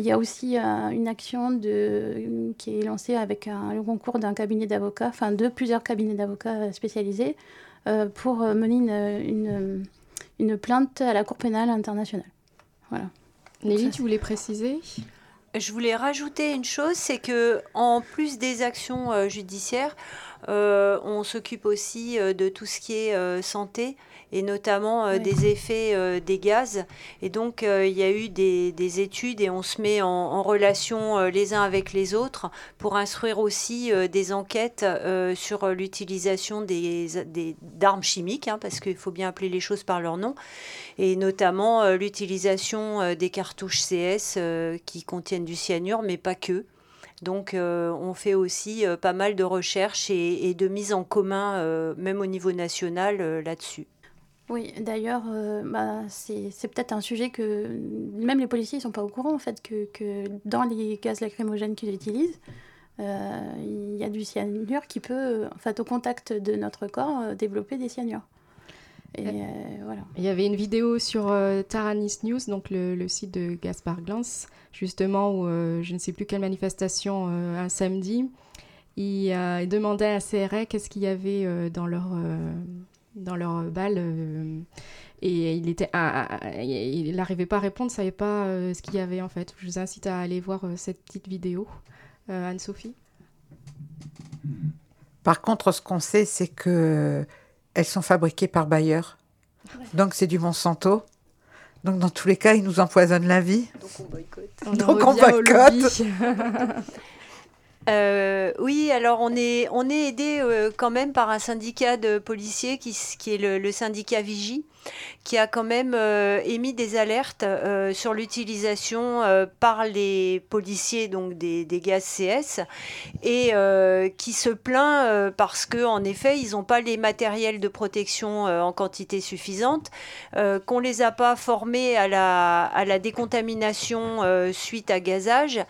Il y a aussi euh, une action de, qui est lancée avec un, le concours d'un cabinet d'avocats, enfin de plusieurs cabinets d'avocats euh, spécialisés, euh, pour mener une, une, une plainte à la Cour pénale internationale. Voilà. Nelly, tu voulais préciser? Je voulais rajouter une chose, c'est que en plus des actions euh, judiciaires, on s'occupe aussi euh, de tout ce qui est euh, santé et notamment euh, des effets euh, des gaz. Et donc euh, il y a eu des, des études et on se met en, en relation euh, les uns avec les autres pour instruire aussi euh, des enquêtes euh, sur euh, l'utilisation des, des- d'armes chimiques, hein, parce qu'il faut bien appeler les choses par leur nom et notamment euh, l'utilisation euh, des cartouches CS euh, qui contiennent du cyanure, mais pas que. Donc euh, on fait aussi euh, pas mal de recherches et, de mise en commun, euh, même au niveau national, là-dessus. Oui, d'ailleurs, bah, c'est peut-être un sujet que même les policiers ne sont pas au courant, en fait, que, que dans les gaz lacrymogènes qu'ils utilisent, il y a du cyanure qui peut, en fait, au contact de notre corps, développer des cyanures. Et euh, voilà. Il y avait une vidéo sur euh, Taranis News, donc le, le site de Gaspard Glance, justement, où euh, je ne sais plus quelle manifestation, euh, un samedi, il, euh, il demandait à CRA qu'est-ce qu'il y avait euh, dans leur, euh, dans leur balle. euh, et il était, ah, ah, ah, il n'arrivait pas à répondre, ne savait pas euh, ce qu'il y avait en fait. Je vous incite à aller voir euh, cette petite vidéo. Euh, Anne-Sophie Par contre, ce qu'on sait, c'est que elles sont fabriquées par Bayer. Donc c'est du Monsanto. Donc dans tous les cas, ils nous empoisonnent la vie. Donc on boycotte. On Donc on boycotte. Euh, oui, alors on est, on est aidé euh, quand même par un syndicat de policiers qui, qui est le, le syndicat Vigie, qui a quand même euh, émis des alertes euh, sur l'utilisation euh, par les policiers donc des, gaz CS et qui se plaint parce que en effet ils n'ont pas les matériels de protection en quantité suffisante, qu'on les a pas formés à la, décontamination suite à gazage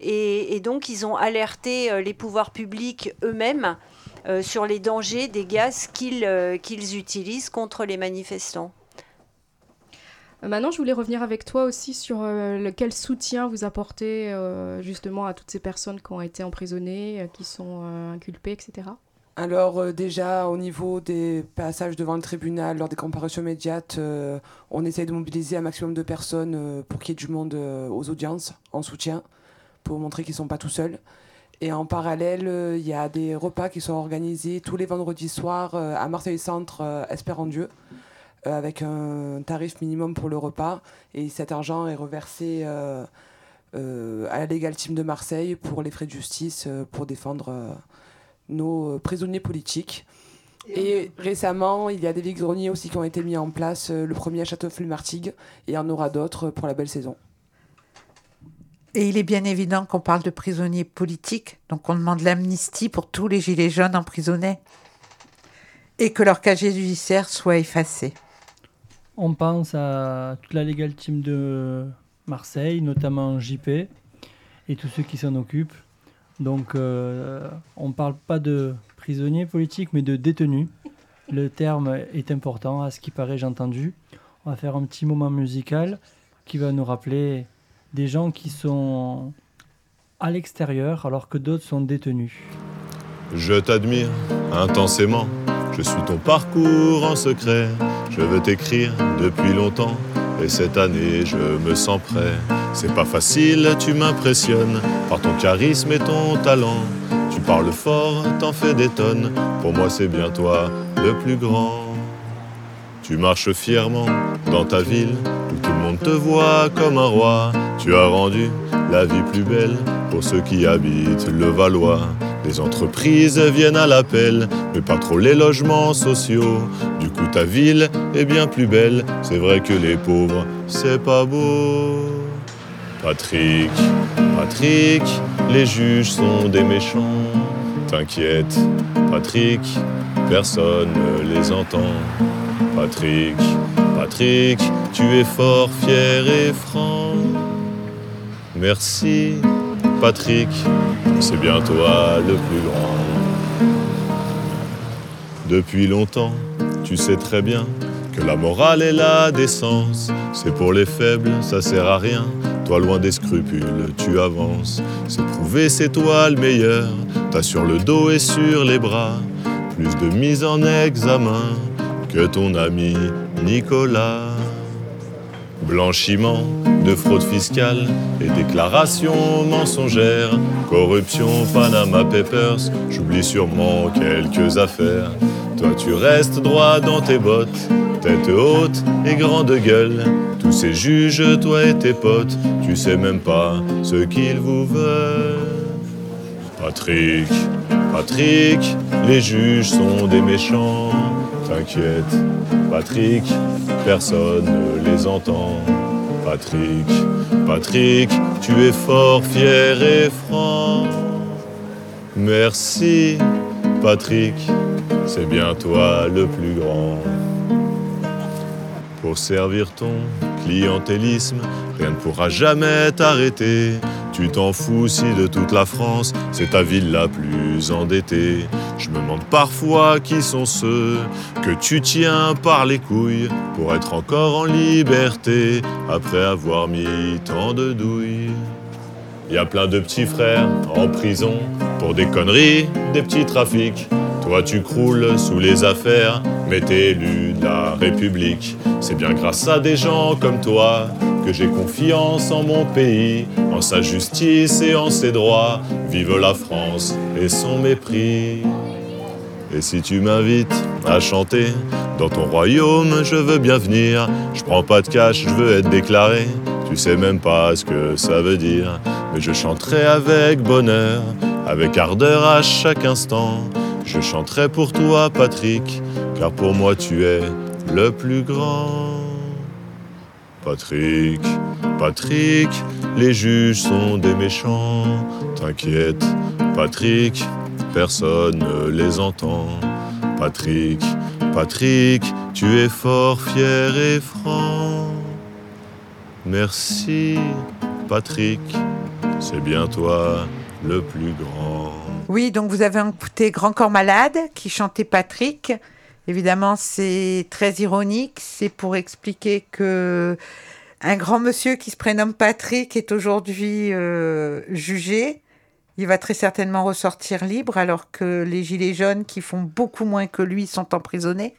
et, donc, ils ont alerté les pouvoirs publics eux-mêmes euh, sur les dangers des gaz qu'ils euh, qu'ils utilisent contre les manifestants. Euh, Maintenant, je voulais revenir avec toi aussi sur euh, le- quel soutien vous apportez euh, justement à toutes ces personnes qui ont été emprisonnées, euh, qui sont euh, inculpées, etc. Alors euh, déjà au niveau des passages devant le tribunal, lors des comparutions immédiates, euh, on essaye de mobiliser un maximum de personnes euh, pour qu'il y ait du monde euh, aux audiences en soutien, pour montrer qu'ils ne sont pas tout seuls. Et en parallèle, euh, il y a des repas qui sont organisés tous les vendredis soirs euh, à Marseille Centre euh, Espérandieu, euh, avec un tarif minimum pour le repas. Et cet argent est reversé à la Legal Team de Marseille pour les frais de justice, pour défendre nos prisonniers politiques. Et récemment, il y a des vides-greniers aussi qui ont été mis en place, le premier à Châteauneuf-le-Martigues, et il y en aura d'autres pour la belle saison. Et il est bien évident qu'on parle de prisonniers politiques, donc on demande l'amnistie pour tous les gilets jaunes emprisonnés et que leur casier judiciaire soit effacé. On pense à toute la Legal Team de Marseille, notamment JP, et tous ceux qui s'en occupent. Donc, euh, on ne parle pas de prisonniers politiques, mais de détenus. Le terme est important, à ce qui paraît, j'ai entendu. On va faire un petit moment musical qui va nous rappeler des gens qui sont à l'extérieur alors que d'autres sont détenus. Je t'admire intensément. Je suis ton parcours en secret. Je veux t'écrire depuis longtemps. Et cette année, je me sens prêt. C'est pas facile, tu m'impressionnes par ton charisme et ton talent. Tu parles fort, t'en fais des tonnes. Pour moi, c'est bien toi le plus grand. Tu marches fièrement dans ta ville tout le monde te voit comme un roi. Tu as rendu la vie plus belle pour ceux qui habitent le Valois. Les entreprises viennent à l'appel, mais pas trop les logements sociaux. Du coup, ta ville est bien plus belle. C'est vrai que les pauvres, c'est pas beau. Patrick, Patrick, les juges sont des méchants. T'inquiète, Patrick, personne ne les entend. Patrick, Patrick, tu es fort, fier et franc. Merci, Patrick, c'est bien toi le plus grand. Depuis longtemps, tu sais très bien que la morale et la décence, c'est pour les faibles, ça sert à rien. Toi, loin des scrupules, tu avances. C'est prouvé, c'est toi le meilleur. T'as sur le dos et sur les bras plus de mise en examen que ton ami Nicolas. Blanchiment de fraude fiscale et déclarations mensongères, corruption, Panama Papers, j'oublie sûrement quelques affaires. Toi tu restes droit dans tes bottes, tête haute et grande gueule. Tous ces juges, toi et tes potes, tu sais même pas ce qu'ils vous veulent. Patrick, Patrick, les juges sont des méchants. T'inquiète, Patrick, personne ne les entend. Patrick, Patrick, tu es fort, fier et franc. Merci, Patrick, c'est bien toi le plus grand. Pour servir ton clientélisme, rien ne pourra jamais t'arrêter. Tu t'en fous si de toute la France, c'est ta ville la plus endettée. Je me demande parfois qui sont ceux que tu tiens par les couilles pour être encore en liberté après avoir mis tant de douilles. Y a plein de petits frères en prison pour des conneries, des petits trafics. Toi tu croules sous les affaires, mais t'es élu de la République. C'est bien grâce à des gens comme toi que j'ai confiance en mon pays, en sa justice et en ses droits. Vive la France et son mépris. Et si tu m'invites à chanter dans ton royaume, je veux bien venir. Je prends pas de cash, je veux être déclaré. Tu sais même pas ce que ça veut dire. Mais je chanterai avec bonheur, avec ardeur à chaque instant. Je chanterai pour toi, Patrick, car pour moi tu es le plus grand. Patrick, Patrick, les juges sont des méchants. T'inquiète, Patrick, personne ne les entend. Patrick, Patrick, tu es fort, fier et franc. Merci, Patrick, c'est bien toi le plus grand. Oui, donc vous avez écouté Grand Corps Malade qui chantait Patrick. Évidemment, c'est très ironique. C'est pour expliquer que un grand monsieur qui se prénomme Patrick est aujourd'hui euh, jugé. Il va très certainement ressortir libre, alors que les Gilets jaunes, qui font beaucoup moins que lui, sont emprisonnés.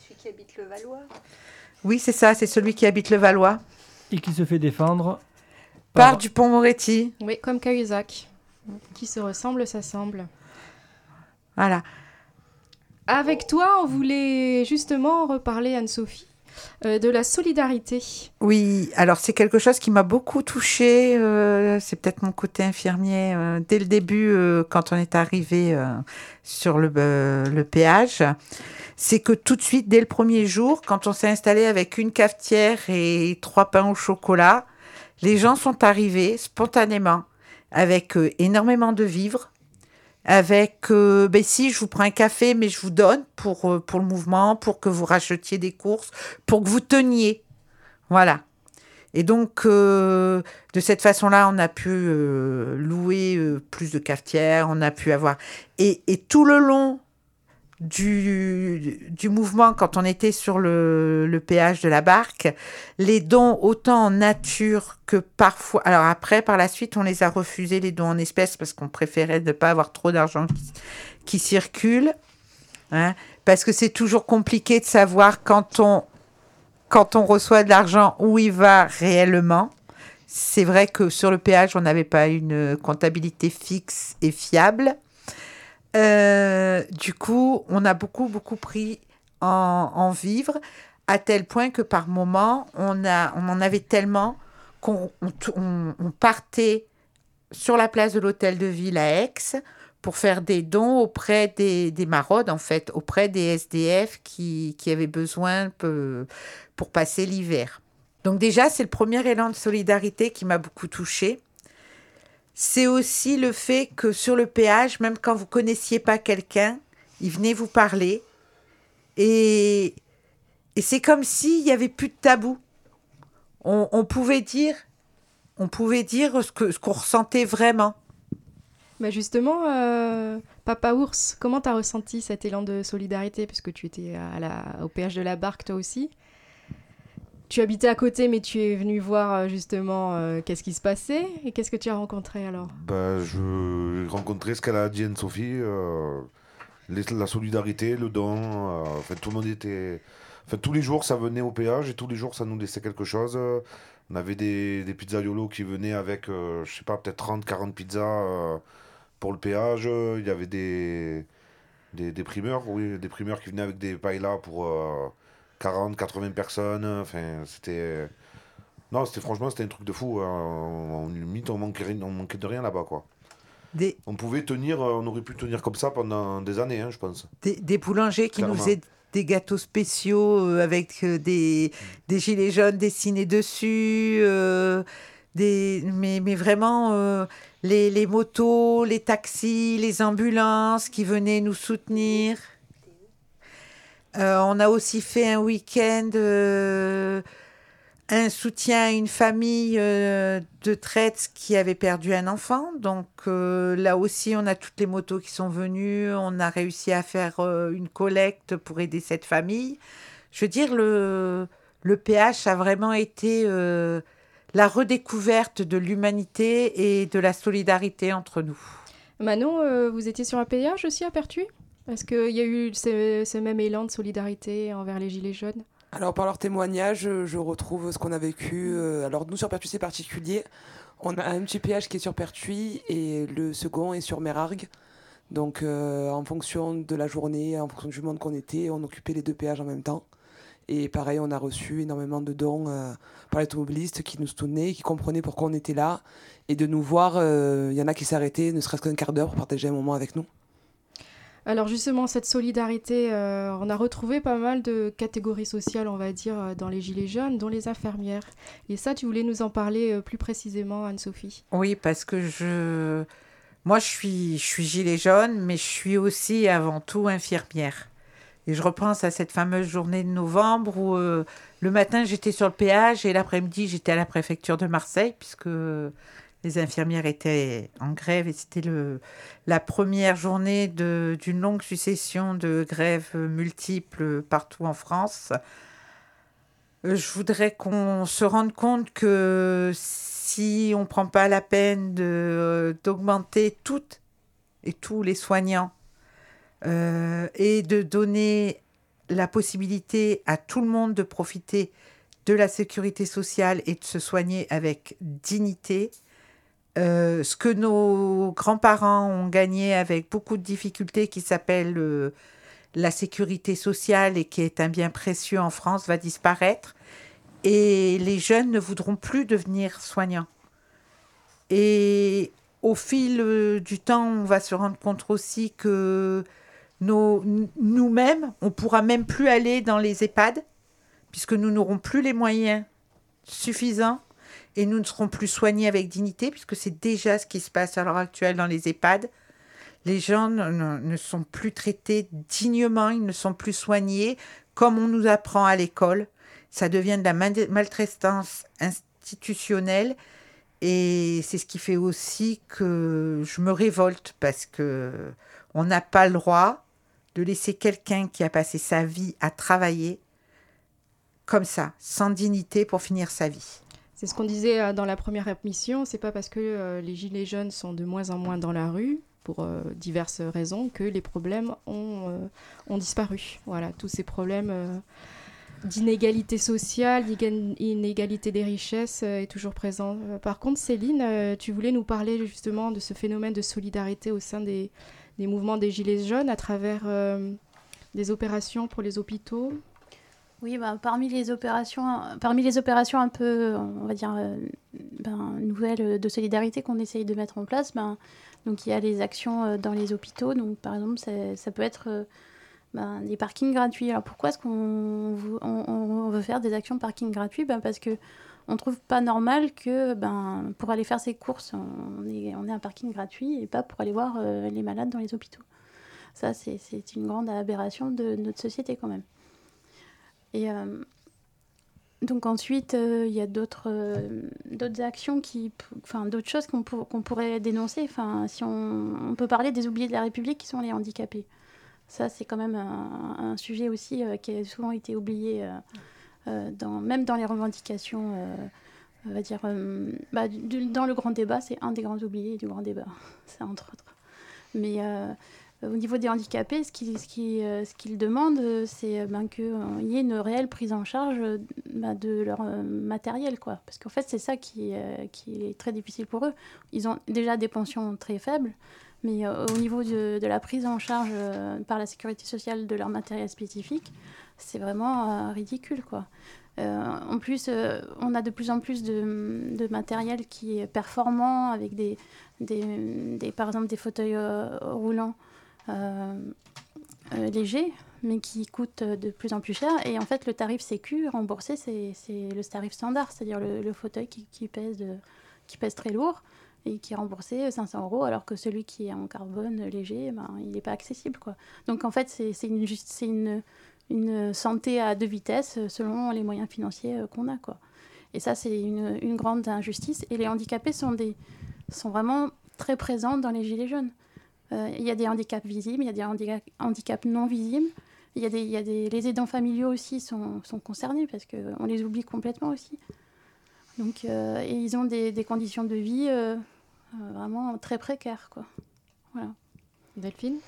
Celui qui habite le Valois. Oui, c'est ça, c'est celui qui habite le Valois. Et qui se fait défendre Par Dupont-Moretti. Oui, comme Cahuzac. Qui se ressemble, s'assemble. Voilà. Avec toi, on voulait justement reparler, Anne-Sophie, euh, de la solidarité. Oui, alors c'est quelque chose qui m'a beaucoup touchée. euh, c'est peut-être mon côté infirmier. euh, dès le début, quand on est arrivé sur le, péage, c'est que tout de suite, dès le premier jour, quand on s'est installé avec une cafetière et trois pains au chocolat, les gens sont arrivés spontanément avec énormément de vivres, avec euh, ben si je vous prends un café mais je vous donne pour euh, pour le mouvement pour que vous rachetiez des courses pour que vous teniez. Voilà. Et donc euh, de cette façon-là on a pu louer plus de cafetières on a pu avoir et, et tout le long du, du mouvement quand on était sur le, le péage de la barque, les dons autant en nature que parfois... Alors après, par la suite, on les a refusés, les dons en espèces, parce qu'on préférait ne pas avoir trop d'argent qui, circule. hein. parce que c'est toujours compliqué de savoir quand on, quand on reçoit de l'argent où il va réellement. C'est vrai que sur le péage, on n'avait pas une comptabilité fixe et fiable. Euh, du coup, on a beaucoup, beaucoup pris en, en vivre, à tel point que par moment, on, a, on en avait tellement qu'on on, on- partait sur la place de l'hôtel de ville à Aix pour faire des dons auprès des, des maraudes, en fait, auprès des SDF qui, qui avaient besoin peu- pour passer l'hiver. Donc déjà, c'est le premier élan de solidarité qui m'a beaucoup touchée. C'est aussi le fait que sur le péage, même quand vous connaissiez pas quelqu'un, il venait vous parler. Et, et c'est comme s'il n'y avait plus de tabou. On, pouvait dire, on pouvait dire ce que ce qu'on ressentait vraiment. Bah justement, euh, Papa Ours, comment t'as ressenti cet élan de solidarité? Puisque tu étais à la, au péage de la barque toi aussi. Tu habitais à côté, mais tu es venu voir euh, justement euh, qu'est-ce qui se passait. Et qu'est-ce que tu as rencontré alors? Bah, je- j'ai rencontré ce qu'elle a dit Anne-Sophie, euh, la solidarité, le don. euh, enfin, tout le monde était. Enfin, tous les jours, ça venait au péage et tous les jours, ça nous laissait quelque chose. On avait des, des pizzaiolos qui venaient avec, je sais pas, peut-être 30, 40 pizzas pour le péage. Il y avait des, des, primeurs, oui, des primeurs qui venaient avec des paillas pour 40, 80 personnes. Enfin, c'était. Non, c'était franchement, c'était un truc de fou. hein. On, limite, on manquait, on manquait de rien là-bas, quoi. Des, On pouvait tenir, euh, on aurait pu tenir comme ça pendant des années, hein, je pense. des, des boulangers qui nous faisaient des gâteaux spéciaux euh, avec euh, des, des gilets jaunes dessinés dessus. euh, des, mais, mais vraiment, euh, les, les motos, les taxis, les ambulances qui venaient nous soutenir. Euh, on a aussi fait un week-end, euh, un soutien à une famille euh, de traite qui avait perdu un enfant. Donc là aussi, on a toutes les motos qui sont venues. On a réussi à faire une collecte pour aider cette famille. Je veux dire, le, le PH a vraiment été la redécouverte de l'humanité et de la solidarité entre nous. Manon, vous étiez sur un péage aussi à Pertuis? Est-ce qu'il y a eu ce, même élan de solidarité envers les Gilets jaunes Alors, par leur témoignage, je retrouve ce qu'on a vécu. euh, Alors, nous, sur Pertuis, c'est particulier. On a un petit péage qui est sur Pertuis et le second est sur Mérargues. Donc, euh, en fonction de la journée, en fonction du monde qu'on était, on occupait les deux péages en même temps. Et pareil, on a reçu énormément de dons euh, par les automobilistes qui nous soutenaient, qui comprenaient pourquoi on était là. Et de nous voir, il y en a qui s'arrêtaient, ne serait-ce qu'un quart d'heure pour partager un moment avec nous. Alors justement, cette solidarité, euh, on a retrouvé pas mal de catégories sociales, on va dire, euh, dans les Gilets jaunes, dont les infirmières. Et ça, tu voulais nous en parler euh, plus précisément, Anne-Sophie Oui, parce que je. Moi, je suis, je suis gilet jaune, mais je suis aussi avant tout infirmière. Et je repense à cette fameuse journée de novembre où le matin, j'étais sur le péage et l'après-midi, j'étais à la préfecture de Marseille, puisque les infirmières étaient en grève et c'était la première journée d'une longue succession de grèves multiples partout en France. Euh, Je voudrais qu'on se rende compte que si on ne prend pas la peine de- d'augmenter toutes et tous les soignants euh, et de donner la possibilité à tout le monde de profiter de la sécurité sociale et de se soigner avec dignité, euh, ce que nos grands-parents ont gagné avec beaucoup de difficultés qui s'appelle euh, la sécurité sociale et qui est un bien précieux en France va disparaître et les jeunes ne voudront plus devenir soignants. Et au fil euh, du temps, on va se rendre compte aussi que nous-mêmes, on pourra même plus aller dans les EHPAD puisque nous n'aurons plus les moyens suffisants et nous ne serons plus soignés avec dignité puisque c'est déjà ce qui se passe à l'heure actuelle dans les EHPAD. Les gens ne, sont plus traités dignement, ils ne sont plus soignés comme on nous apprend à l'école. Ça devient de la mal- maltraitance institutionnelle et c'est ce qui fait aussi que je me révolte parce que on n'a pas le droit de laisser quelqu'un qui a passé sa vie à travailler comme ça, sans dignité pour finir sa vie. C'est ce qu'on disait euh, dans la première émission, c'est pas parce que euh, les Gilets jaunes sont de moins en moins dans la rue pour euh, diverses raisons que les problèmes ont, disparu. Voilà, tous ces problèmes d'inégalité sociale, d'inégalité des richesses est toujours présent. Par contre, Céline, tu voulais nous parler justement de ce phénomène de solidarité au sein des, mouvements des Gilets jaunes à travers des opérations pour les hôpitaux? Oui, bah, parmi, les opérations, parmi les opérations un peu, on va dire, euh, ben, nouvelles de solidarité qu'on essaye de mettre en place, ben, donc il y a les actions euh, dans les hôpitaux. Donc, par exemple, ça, peut être euh, ben, des parkings gratuits. Alors, pourquoi est-ce qu'on on, veut faire des actions parking gratuits? Parce que on trouve pas normal que ben, pour aller faire ses courses, on ait, un parking gratuit et pas pour aller voir les malades dans les hôpitaux. Ça, c'est une grande aberration de notre société quand même. Et euh, donc ensuite, euh, il y a d'autres euh, d'autres actions qui, enfin d'autres choses qu'on pour- qu'on pourrait dénoncer. Enfin, si on, peut parler des oubliés de la République qui sont les handicapés. Ça, c'est quand même un, sujet aussi qui a souvent été oublié, même dans les revendications. on va dire, bah, dans le grand débat, c'est un des grands oubliés du grand débat, c'est entre autres. Mais au niveau des handicapés, ce euh, qu'ils demandent, euh, c'est euh, ben, qu'il y ait une réelle prise en charge euh, ben, de leur euh, matériel. Parce qu'en fait, c'est ça qui, euh, est très difficile pour eux. Ils ont déjà des pensions très faibles, mais euh, au niveau de, la prise en charge euh, par la sécurité sociale de leur matériel spécifique, c'est vraiment euh, ridicule. Euh, en plus, euh, on a de plus en plus de, matériel qui est performant, avec par exemple des fauteuils euh, roulants euh, euh, légers, mais qui coûtent de plus en plus cher. Et en fait, le tarif Sécu remboursé, c'est le tarif standard, c'est-à-dire le, le fauteuil qui, pèse qui pèse très lourd et qui est remboursé 500 euros, alors que celui qui est en carbone léger, ben, il n'est pas accessible. Quoi. Donc en fait, c'est une, une, une santé à deux vitesses selon les moyens financiers euh, qu'on a. Quoi. Et ça, c'est une, une grande injustice. Et les handicapés sont, des, sont vraiment très présents dans les Gilets jaunes. Euh, Il y a des handicaps visibles, il y a des handica- handicaps non visibles. Il y a des, il y a des, les aidants familiaux aussi sont, sont concernés parce qu'on les oublie complètement aussi. Donc, euh, et ils ont des, des conditions de vie euh, vraiment très précaires. Quoi. Voilà. Delphine?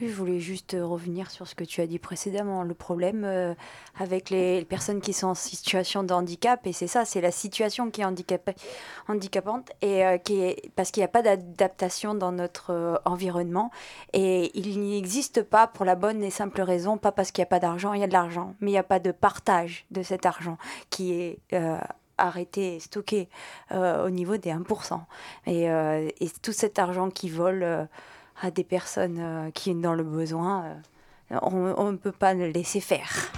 Oui, je voulais juste euh, revenir sur ce que tu as dit précédemment. Le problème euh, avec les, personnes qui sont en situation de handicap, et c'est ça, c'est la situation qui est handicapante, et euh, qui parce qu'il n'y a pas d'adaptation dans notre environnement. Et il n'existe pas pour la bonne et simple raison, pas parce qu'il n'y a pas d'argent, il y a de l'argent, mais il n'y a pas de partage de cet argent qui est... arrêté stocké au niveau des 1%. Et, et tout cet argent qui vole à des personnes euh, qui sont dans le besoin, euh, on on ne peut pas le laisser faire.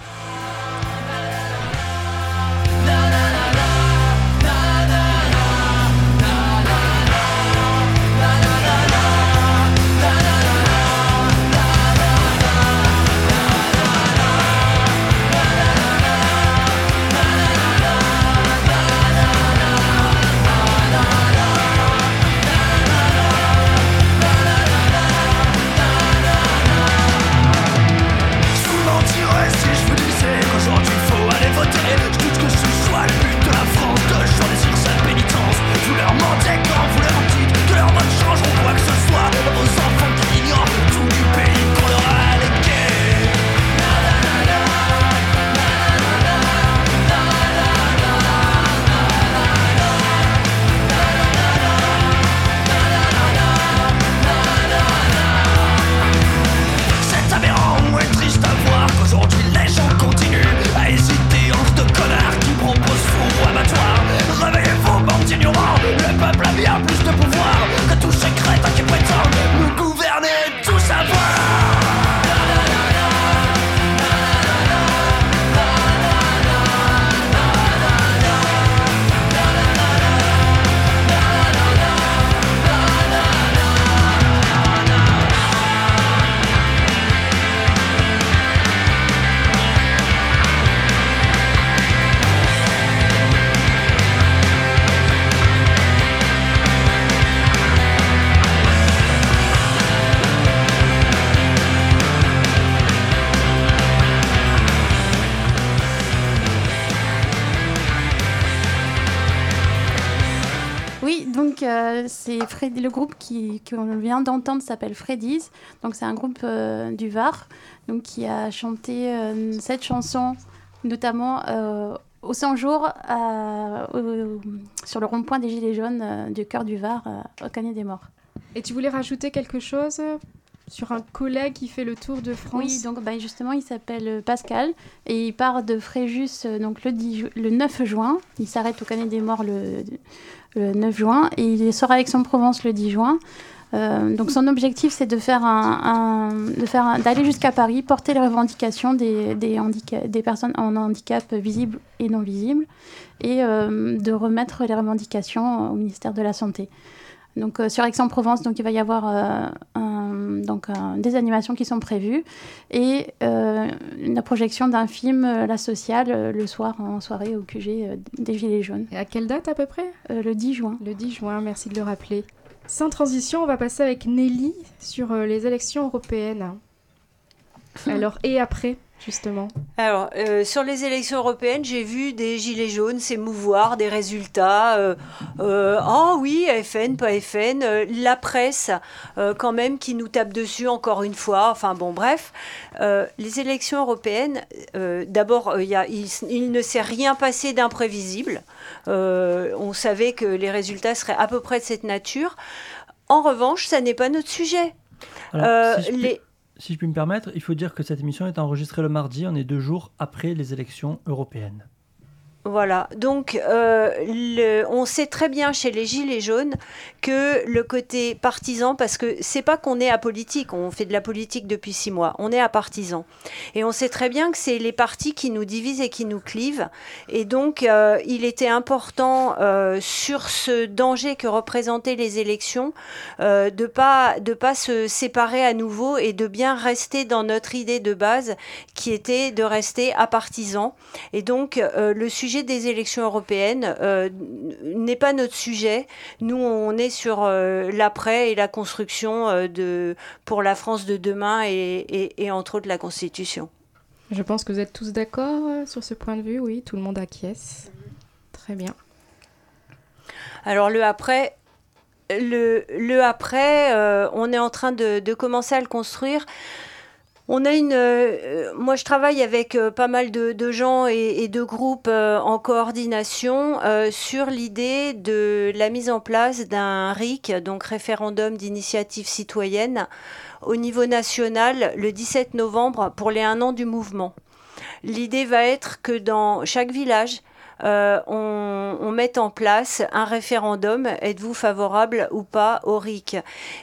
Le groupe qui- qu'on vient d'entendre s'appelle Freddy's. Donc, c'est un groupe euh, du Var donc, qui a chanté euh, cette chanson, notamment euh, au 100 jours sur le rond-point des Gilets jaunes euh, du cœur du Var, au Canet des Morts. Et tu voulais rajouter quelque chose sur un collègue qui fait le tour de France? Oui, donc bah, justement, il s'appelle Pascal et il part de Fréjus donc le, 10 ju- le 9 juin. Il s'arrête au Canet des Morts le, le 9 juin et il sort à Aix-en-Provence le 10 juin. Euh, donc son objectif, c'est de faire un, de faire d'aller jusqu'à Paris, porter les revendications des, des, personnes en handicap visibles et non visibles, et euh, de remettre les revendications au ministère de la Santé. Donc euh, sur Aix-en-Provence, donc il va y avoir euh, un- donc un- des animations qui sont prévues et euh, la projection d'un film La Sociale le soir en soirée au QG des Gilets jaunes. Et à quelle date à peu près? Le 10 juin. Le 10 juin, merci de le rappeler. Sans transition, on va passer avec Nelly sur les élections européennes. Alors, et après, justement Alors, euh, sur les élections européennes, j'ai vu des gilets jaunes s'émouvoir des résultats. euh, euh, Ah oui, FN, pas FN. euh, la presse, euh, quand même, qui nous tape dessus encore une fois. Enfin bon, bref. Euh, les élections européennes, euh, d'abord, euh, il y a- il, il ne s'est rien passé d'imprévisible. Euh, on savait que les résultats seraient à peu près de cette nature. En revanche, ça n'est pas notre sujet. Alors, Euh, si, je puis, les- si je puis me permettre, il faut dire que cette émission est enregistrée le mardi, on est deux jours après les élections européennes. Voilà, donc euh, on sait très bien chez les Gilets jaunes que le côté partisan, parce que c'est pas qu'on est apolitique, on fait de la politique depuis six mois, on est à partisan. Et on sait très bien que c'est les partis qui nous divisent et qui nous clivent. Et donc euh, il était important euh, sur ce danger que représentaient les élections de pas de pas se séparer à nouveau et de bien rester dans notre idée de base qui était de rester à partisan. Et donc, le sujet des élections européennes euh, n'est pas notre sujet. Nous, on est sur euh, l'après et la construction euh, de, pour la France de demain et, et- et entre autres la Constitution. Je pense que vous êtes tous d'accord sur ce point de vue, oui, tout le monde acquiesce. Très bien. Alors, le après. Le, le après, on est en train de, de commencer à le construire. On a une. euh, moi, je travaille avec euh, pas mal de, gens et, de groupes euh, en coordination euh, sur l'idée de la mise en place d'un RIC, donc référendum d'initiative citoyenne, au niveau national le 17 novembre pour les un an du mouvement. L'idée va être que dans chaque village, euh, on, mette en place un référendum, êtes-vous favorable ou pas au RIC?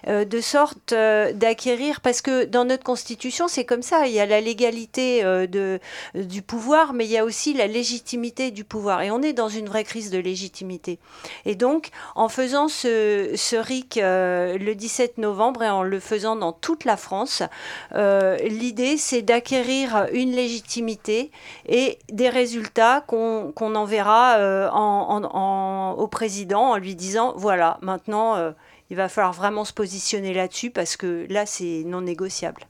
Euh, De sorte euh, d'acquérir, parce que dans notre constitution, c'est comme ça, il y a la légalité de, du pouvoir, mais il y a aussi la légitimité du pouvoir. Et on est dans une vraie crise de légitimité. Et donc, en faisant ce, RIC le 17 novembre et en le faisant dans toute la France, l'idée, c'est d'acquérir une légitimité et des résultats qu'on qu'on enverra euh, en- en- en- au président en lui disant, voilà, maintenant, euh, il va falloir vraiment se positionner là-dessus parce que là, c'est non négociable.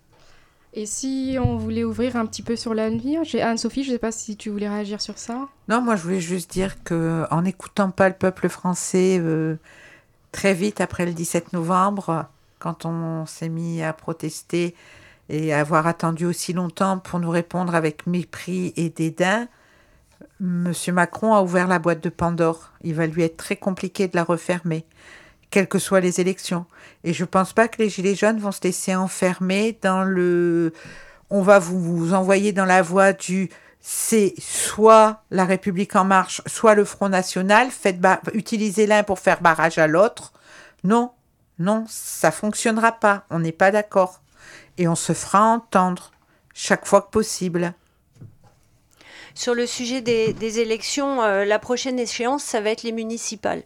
Et si on voulait ouvrir un petit peu sur l'avenir, j'ai Anne-Sophie, je ne sais pas si tu voulais réagir sur ça. Non, moi je voulais juste dire que en n'écoutant pas le peuple français euh, très vite après le 17 novembre, quand on s'est mis à protester et à avoir attendu aussi longtemps pour nous répondre avec mépris et dédain, Monsieur Macron a ouvert la boîte de Pandore. Il va lui être très compliqué de la refermer, quelles que soient les élections. Et je pense pas que les Gilets jaunes vont se laisser enfermer dans le on va vous, envoyer dans la voie du c'est soit la République en marche, soit le Front National, faites ba- utilisez l'un pour faire barrage à l'autre. Non, non, ça fonctionnera pas, on n'est pas d'accord. Et on se fera entendre chaque fois que possible. Sur le sujet des, élections, euh, la prochaine échéance, ça va être les municipales.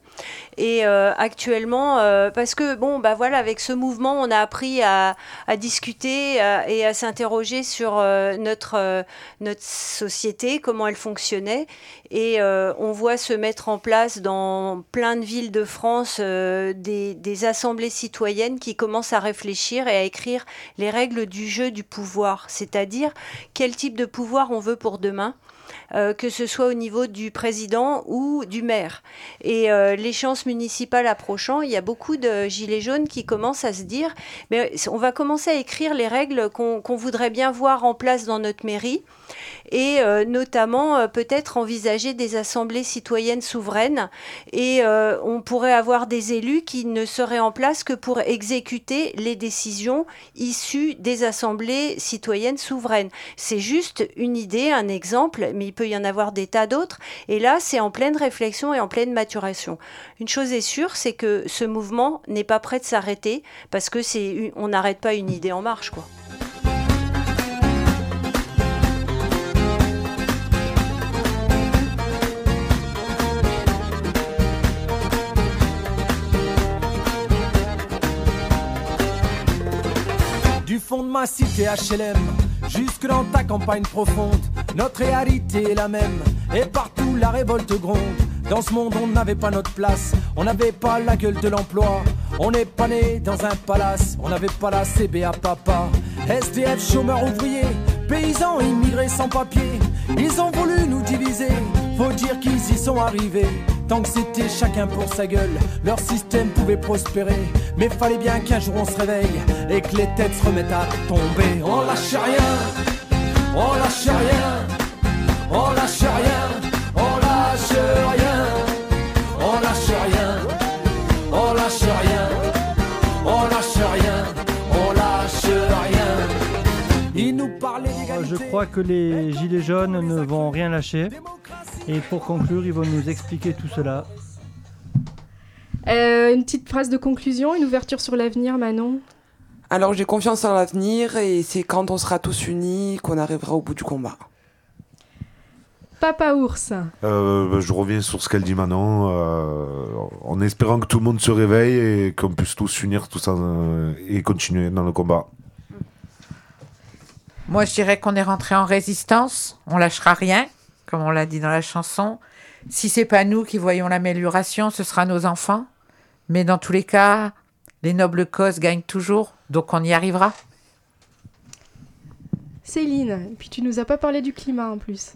Et euh, actuellement, euh, parce que bon, bah voilà, avec ce mouvement, on a appris à, discuter et à s'interroger sur notre notre société, comment elle fonctionnait, et on voit se mettre en place dans plein de villes de France des assemblées citoyennes qui commencent à réfléchir et à écrire les règles du jeu du pouvoir, c'est-à-dire quel type de pouvoir on veut pour demain euh, que ce soit au niveau du président ou du maire. Et euh, l'échéance municipale approchant, il y a beaucoup de gilets jaunes qui commencent à se dire, mais on va commencer à écrire les règles qu'on qu'on voudrait bien voir en place dans notre mairie et euh, notamment euh, peut-être envisager des assemblées citoyennes souveraines et euh, on pourrait avoir des élus qui ne seraient en place que pour exécuter les décisions issues des assemblées citoyennes souveraines. C'est juste une idée, un exemple, mais il peut y en avoir des tas d'autres et là c'est en pleine réflexion et en pleine maturation. Une chose est sûre, c'est que ce mouvement n'est pas prêt de s'arrêter parce que c'est on n'arrête pas une idée en marche quoi. Fond de ma cité HLM jusque dans ta campagne profonde, notre réalité est la même. Et partout la révolte gronde. Dans ce monde, on n'avait pas notre place, on n'avait pas la gueule de l'emploi. On n'est pas né dans un palace, on n'avait pas la CBA papa. SDF, chômeurs ouvriers, paysans immigrés sans papier. Ils ont voulu nous diviser, faut dire qu'ils y sont arrivés. Tant que c'était chacun pour sa gueule, leur système pouvait prospérer. Mais fallait bien qu'un jour on se réveille et que les têtes se remettent à tomber. On lâche rien, on lâche rien, on lâche rien, on lâche rien, on lâche rien, on lâche rien, on lâche rien, on lâche rien. Ils nous parlaient Euh, Je crois que les gilets jaunes ne vont rien lâcher. Et pour conclure, ils vont nous expliquer tout cela. Euh, une petite phrase de conclusion, une ouverture sur l'avenir, Manon? Alors j'ai confiance en l'avenir et c'est quand on sera tous unis qu'on arrivera au bout du combat. Papa ours. Euh, je reviens sur ce qu'elle dit Manon, euh, en espérant que tout le monde se réveille et qu'on puisse tous s'unir tous en- et continuer dans le combat. Moi, je dirais qu'on est rentré en résistance. On lâchera rien, comme on l'a dit dans la chanson. Si c'est pas nous qui voyons l'amélioration, ce sera nos enfants. Mais dans tous les cas, les nobles causes gagnent toujours, donc on y arrivera. Céline, puis tu nous as pas parlé du climat en plus.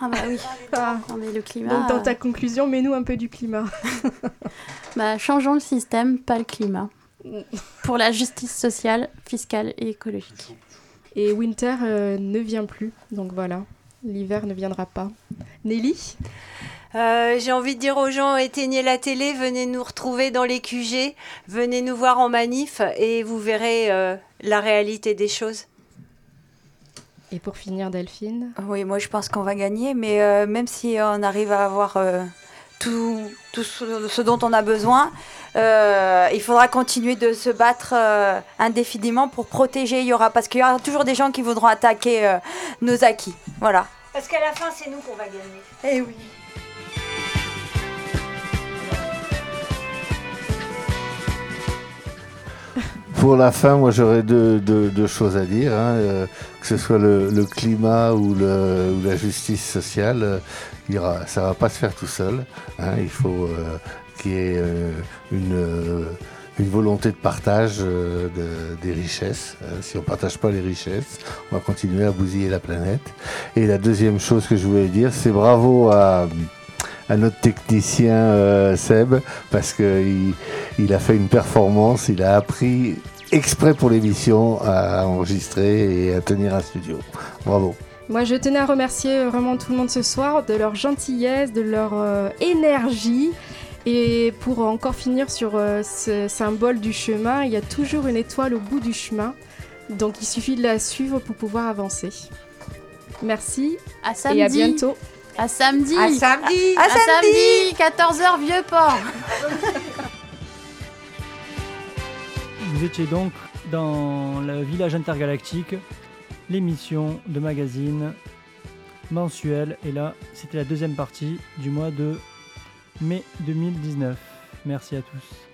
Ah bah oui. Ah. Non, mais le climat. Donc dans euh, ta conclusion, mets-nous un peu du climat. bah, changeons le système, pas le climat. Pour la justice sociale, fiscale et écologique. Et Winter euh, ne vient plus, donc voilà, l'hiver ne viendra pas. Nelly Euh, J'ai envie de dire aux gens, éteignez la télé, venez nous retrouver dans les QG, venez nous voir en manif et vous verrez euh, la réalité des choses. Et pour finir, Delphine Oui, moi je pense qu'on va gagner, mais euh, même si on arrive à avoir euh, tout, tout ce, ce dont on a besoin, euh, il faudra continuer de se battre euh, indéfiniment pour protéger. Il y aura parce qu'il y aura toujours des gens qui voudront attaquer euh, nos acquis. Voilà. Parce qu'à la fin, c'est nous qu'on va gagner. Eh oui. Pour la fin, moi j'aurais deux, deux- deux choses à dire, hein, euh, que ce soit le, le climat ou, le- ou la justice sociale, ça va pas se faire tout seul. hein, il faut euh, qu'il y ait euh, une, euh, une volonté de partage euh, de- des richesses. hein. si on partage pas les richesses, on va continuer à bousiller la planète. Et la deuxième chose que je voulais dire, c'est bravo à à notre technicien euh, Seb parce qu'il il a fait une performance, il a appris exprès pour l'émission à enregistrer et à tenir un studio. Bravo. Moi, je tenais à remercier euh, vraiment tout le monde ce soir de leur gentillesse, de leur euh, énergie. Et pour encore finir sur euh, ce symbole du chemin, il y a toujours une étoile au bout du chemin. Donc il suffit de la suivre pour pouvoir avancer. Merci À et samedi. à bientôt. À samedi. À samedi. À, samedi. 14h, vieux port. Vous étiez donc dans le village intergalactique, l'émission de magazine mensuelle. Et là, c'était la deuxième partie du mois de mai 2019. Merci à tous.